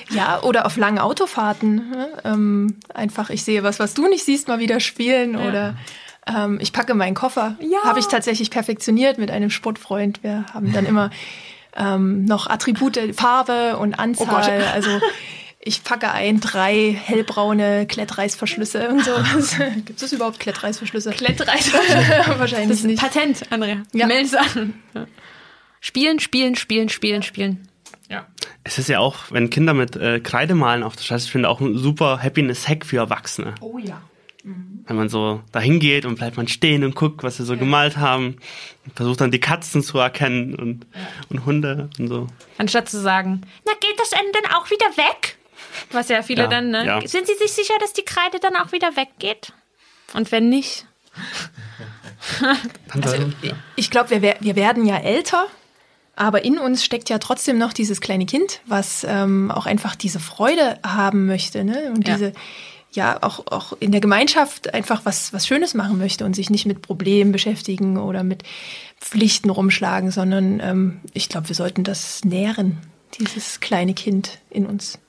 Ja, oder auf langen Autofahrten. Ne? Ähm, einfach, ich sehe was, was du nicht siehst, mal wieder spielen. Oder ähm, ich packe meinen Koffer. Ja. Habe ich tatsächlich perfektioniert mit einem Sportfreund. Wir haben dann immer ähm, noch Attribute, Farbe und Anzahl. Oh Gott. Also ich packe ein drei hellbraune Klettreißverschlüsse und so. Gibt es überhaupt Klettreißverschlüsse? Klettreise. Wahrscheinlich Das ist nicht. Patent, Andrea. Ja. Melde es an. Ja. Spielen, spielen, spielen, spielen, spielen. ja. Es ist ja auch, wenn Kinder mit äh, Kreide malen auf der Straße, ich finde auch ein super Happiness-Hack für Erwachsene. Oh ja. Wenn man so dahin geht und bleibt man stehen und guckt, was sie so gemalt haben. Und versucht dann die Katzen zu erkennen und, und Hunde und so. Anstatt zu sagen, na geht das Ende dann auch wieder weg? Was ja viele Ja, dann, ne? ja. Sind Sie sich sicher, dass die Kreide dann auch wieder weggeht? Und wenn nicht? Also, ich glaube, wir, wir werden ja älter, aber in uns steckt ja trotzdem noch dieses kleine Kind, was ähm, auch einfach diese Freude haben möchte. Ne? Und Ja. diese, ja, auch, auch in der Gemeinschaft einfach was, was Schönes machen möchte und sich nicht mit Problemen beschäftigen oder mit Pflichten rumschlagen, sondern ähm, ich glaube, wir sollten das nähren, dieses kleine Kind in uns.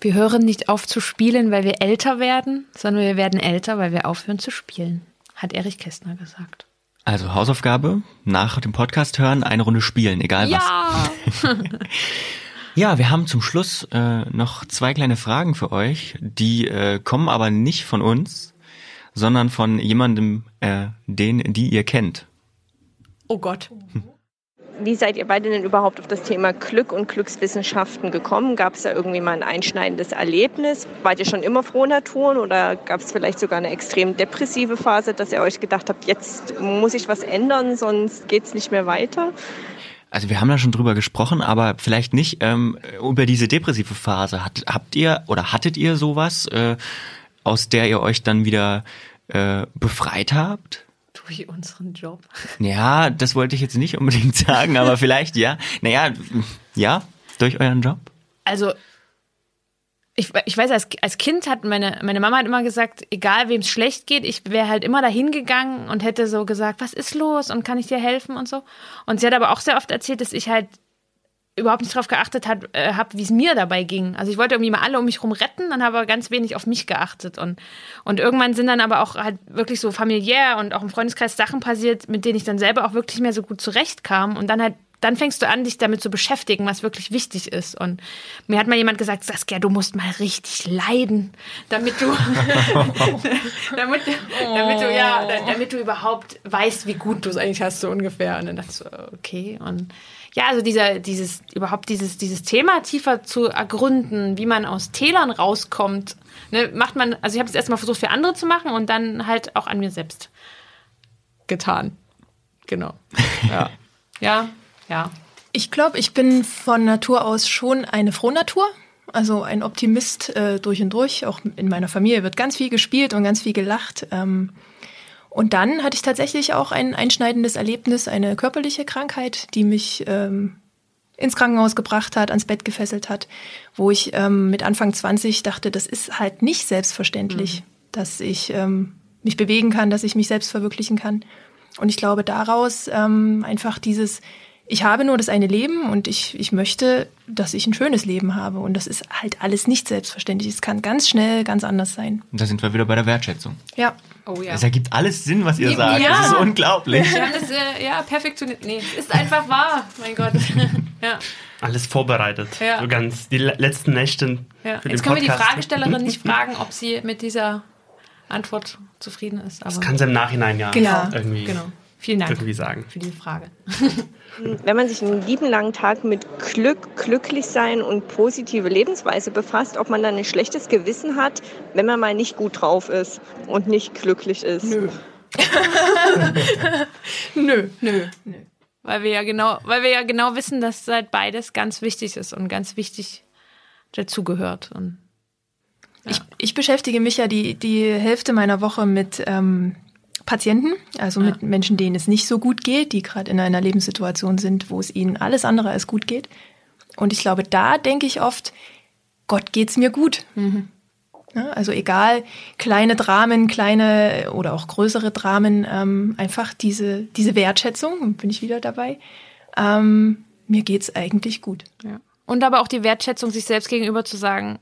Wir hören nicht auf zu spielen, weil wir älter werden, sondern wir werden älter, weil wir aufhören zu spielen, hat Erich Kästner gesagt. Also Hausaufgabe, nach dem Podcast hören, eine Runde spielen, egal was. Ja! Ja, wir haben zum Schluss äh, noch zwei kleine Fragen für euch, die äh, kommen aber nicht von uns, sondern von jemandem, äh, den, die ihr kennt. oh Gott. Wie seid ihr beide denn überhaupt auf das Thema Glück und Glückswissenschaften gekommen? Gab es da irgendwie mal ein einschneidendes Erlebnis? Wart ihr schon immer froh Naturen oder gab es vielleicht sogar eine extrem depressive Phase, dass ihr euch gedacht habt, jetzt muss ich was ändern, sonst geht's nicht mehr weiter? Also wir haben da schon drüber gesprochen, aber vielleicht nicht ähm, über diese depressive Phase. Hat, habt ihr oder hattet ihr sowas, äh, aus der ihr euch dann wieder äh, befreit habt? Durch unseren Job. Ja, das wollte ich jetzt nicht unbedingt sagen, aber vielleicht ja. Naja, ja, durch euren Job. Also, ich, ich weiß, als, als Kind hat meine, meine Mama hat immer gesagt, egal wem es schlecht geht, ich wäre halt immer dahin gegangen und hätte so gesagt, was ist los und kann ich dir helfen und so. Und sie hat aber auch sehr oft erzählt, dass ich halt überhaupt nicht darauf geachtet habe, äh, hab, wie es mir dabei ging. Also ich wollte irgendwie mal alle um mich rum retten, dann habe aber ganz wenig auf mich geachtet. Und, und irgendwann sind dann aber auch halt wirklich so familiär und auch im Freundeskreis Sachen passiert, mit denen ich dann selber auch wirklich mehr so gut zurechtkam. Und dann halt, dann fängst du an, dich damit zu beschäftigen, was wirklich wichtig ist. Und mir hat mal jemand gesagt, Saskia, du musst mal richtig leiden, damit du, damit, damit du, ja, damit du überhaupt weißt, wie gut du es eigentlich hast, so ungefähr. Und dann dachte ich so, okay. Und ja, also dieser, dieses, überhaupt dieses, dieses Thema tiefer zu ergründen, wie man aus Tälern rauskommt, ne, macht man, also ich habe es erstmal versucht für andere zu machen und dann halt auch an mir selbst getan. Genau. Ja. ja, ja. Ich glaube, ich bin von Natur aus schon eine Frohnatur. Also ein Optimist äh, durch und durch. Auch in meiner Familie wird ganz viel gespielt und ganz viel gelacht. Ähm, und dann hatte ich tatsächlich auch ein einschneidendes Erlebnis, eine körperliche Krankheit, die mich ähm, ins Krankenhaus gebracht hat, ans Bett gefesselt hat, wo ich ähm, mit Anfang 20 dachte, das ist halt nicht selbstverständlich, dass ich ähm, mich bewegen kann, dass ich mich selbst verwirklichen kann. Und ich glaube, daraus ähm, einfach dieses, ich habe nur das eine Leben und ich, ich möchte, dass ich ein schönes Leben habe. Und das ist halt alles nicht selbstverständlich. Es kann ganz schnell ganz anders sein. Und da sind wir wieder bei der Wertschätzung. Ja. Oh ja. Es ergibt alles Sinn, was ihr sagt. Ja. Das ist unglaublich. Haben das äh, ja perfektioniert. Nee, es ist einfach wahr, mein Gott. ja. Alles vorbereitet. Ja. So ganz die le letzten Nächte Ja. für Jetzt den können wir die Podcast. Fragestellerin nicht fragen, ob sie mit dieser Antwort zufrieden ist. Aber Das kann sie im Nachhinein ja Genau. irgendwie, Genau. Vielen Dank irgendwie sagen. für die Frage. Wenn man sich einen lieben langen Tag mit Glück, glücklich sein und positive Lebensweise befasst, ob man dann ein schlechtes Gewissen hat, wenn man mal nicht gut drauf ist und nicht glücklich ist. Nö. nö, nö, nö. Weil wir ja genau, weil wir ja genau wissen, dass halt beides ganz wichtig ist und ganz wichtig dazugehört. Und Ich, ich beschäftige mich ja die, die Hälfte meiner Woche mit ähm, Patienten, also mit Menschen, denen es nicht so gut geht, die gerade in einer Lebenssituation sind, wo es ihnen alles andere als gut geht. Und ich glaube, da denke ich oft, Gott geht's mir gut. Ja, also egal, kleine Dramen, kleine oder auch größere Dramen, ähm, einfach diese, diese Wertschätzung, bin ich wieder dabei, ähm, mir geht's eigentlich gut. Ja. Und aber auch die Wertschätzung sich selbst gegenüber zu sagen,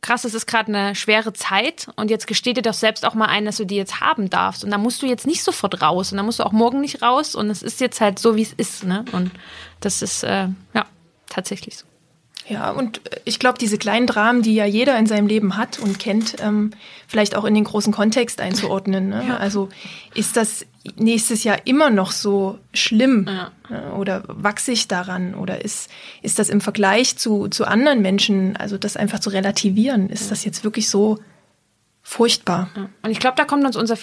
krass, es ist gerade eine schwere Zeit und jetzt gesteht dir doch selbst auch mal ein, dass du die jetzt haben darfst. Und da musst du jetzt nicht sofort raus und da musst du auch morgen nicht raus und es ist jetzt halt so, wie es ist. Ne? Und das ist, äh, ja, tatsächlich so. Ja, und ich glaube, diese kleinen Dramen, die ja jeder in seinem Leben hat und kennt, ähm, vielleicht auch in den großen Kontext einzuordnen. Ne? Ja. Also ist das nächstes Jahr immer noch so schlimm ja. Ne? oder wachse ich daran oder ist, ist das im Vergleich zu, zu anderen Menschen, also das einfach zu relativieren, ist ja. das jetzt wirklich so furchtbar? Und ich glaube, da kommt uns unser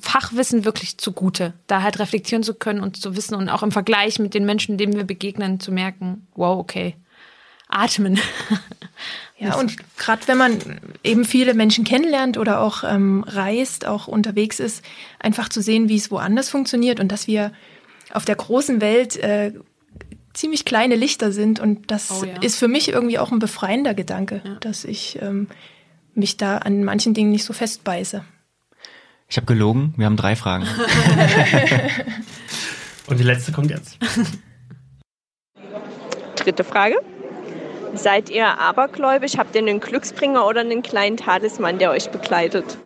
Fachwissen wirklich zugute, da halt reflektieren zu können und zu wissen und auch im Vergleich mit den Menschen, denen wir begegnen, zu merken, wow, okay, atmen. Ja, und gerade wenn man eben viele Menschen kennenlernt oder auch ähm, reist, auch unterwegs ist, einfach zu sehen, wie es woanders funktioniert und dass wir auf der großen Welt äh, ziemlich kleine Lichter sind. Und das oh, ja. ist für mich irgendwie auch ein befreiender Gedanke, ja. dass ich ähm, mich da an manchen Dingen nicht so festbeiße. Ich habe gelogen, wir haben drei Fragen. und die letzte kommt jetzt. Dritte Frage. Seid ihr abergläubisch? Habt ihr einen Glücksbringer oder einen kleinen Talisman, der euch begleitet?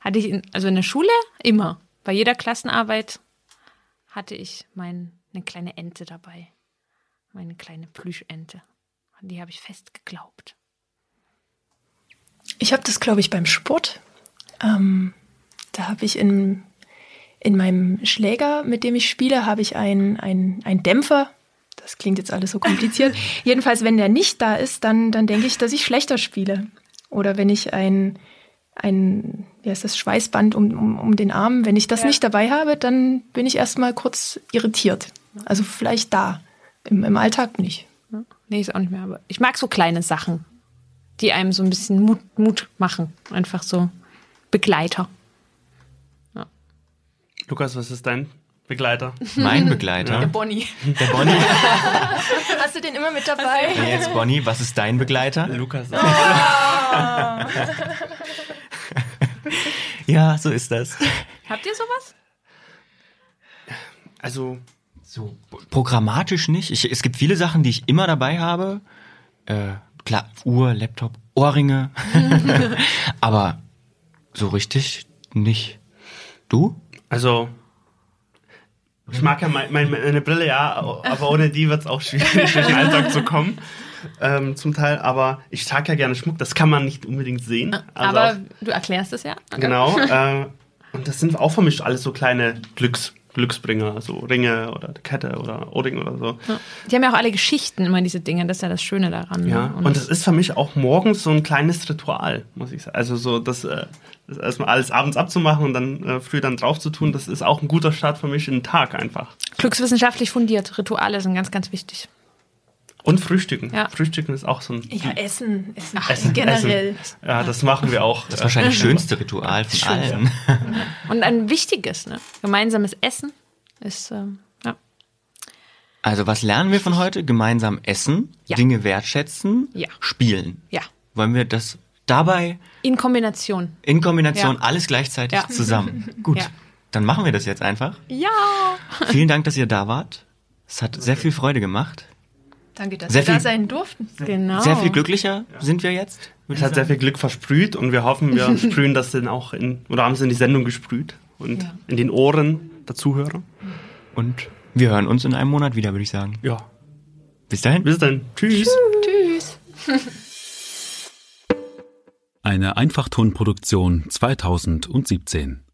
Hatte ich, in, also in der Schule immer. Bei jeder Klassenarbeit hatte ich mein, eine kleine Ente dabei. Meine kleine Plüschente. An die habe ich fest geglaubt. Ich habe das, glaube ich, beim Sport. Ähm, da habe ich in, in meinem Schläger, mit dem ich spiele, habe ich einen ein Dämpfer das klingt jetzt alles so kompliziert. Jedenfalls, wenn der nicht da ist, dann, dann denke ich, dass ich schlechter spiele. Oder wenn ich ein, ein wie heißt das, Schweißband um, um, um den Arm, wenn ich das ja. nicht dabei habe, dann bin ich erstmal kurz irritiert. Also vielleicht da, im, im Alltag nicht. Nee, ist auch nicht mehr. Aber ich mag so kleine Sachen, die einem so ein bisschen Mut, Mut machen. Einfach so Begleiter. Ja. Lukas, was ist dein Begleiter. Mein Begleiter. Der Bonnie. Der Bonnie. Hast du den immer mit dabei? Nee, jetzt Bonnie, was ist dein Begleiter? Lukas. Oh. ja, so ist das. Habt ihr sowas? Also so programmatisch nicht. Ich, es gibt viele Sachen, die ich immer dabei habe. Äh, klar, Uhr, Laptop, Ohrringe. Aber so richtig nicht. Du? Also ich mag ja mein, mein, meine Brille, ja, aber ohne die wird es auch schwierig, durch den Alltag zu kommen. Ähm, zum Teil, aber ich trage ja gerne Schmuck, das kann man nicht unbedingt sehen. Also aber du erklärst es ja. Okay. Genau. Äh, und das sind auch für mich alles so kleine Glücks, Glücksbringer, so Ringe oder Kette oder Ohrring oder so. Ja. Die haben ja auch alle Geschichten, immer diese Dinge, das ist ja das Schöne daran. Ja, ne? und, und das ist für mich auch morgens so ein kleines Ritual, muss ich sagen. Also so das, äh, das erstmal alles abends abzumachen und dann äh, früh dann drauf zu tun, das ist auch ein guter Start für mich in den Tag einfach. Glückswissenschaftlich fundiert, Rituale sind ganz, ganz wichtig. Und Frühstücken. Ja. Frühstücken ist auch so ein. Ja, Essen. Essen, Ach, essen generell. Essen. Ja, das machen wir auch. Das ist wahrscheinlich das schönste Ritual von allen. Und ein wichtiges, ne? Gemeinsames Essen ist, ähm, ja. Also, was lernen wir von heute? Gemeinsam essen, ja. Dinge wertschätzen, ja. spielen. Ja. Wollen wir das dabei? In Kombination. In Kombination, alles gleichzeitig zusammen. Gut. Dann machen wir das jetzt einfach. Ja. Vielen Dank, dass ihr da wart. Es hat sehr viel Freude gemacht. Danke, dass sehr wir viel, da sein durften. Genau. Sehr viel glücklicher ja. sind wir jetzt. Es hat sehr viel Glück versprüht und wir hoffen, wir sprühen das dann auch in, oder haben es in die Sendung gesprüht und ja. in den Ohren der Zuhörer. Und wir hören uns in einem Monat wieder, würde ich sagen. Ja. Bis dahin. Bis dann. Tschüss. Tschüss. Eine Einfachtonproduktion 2017.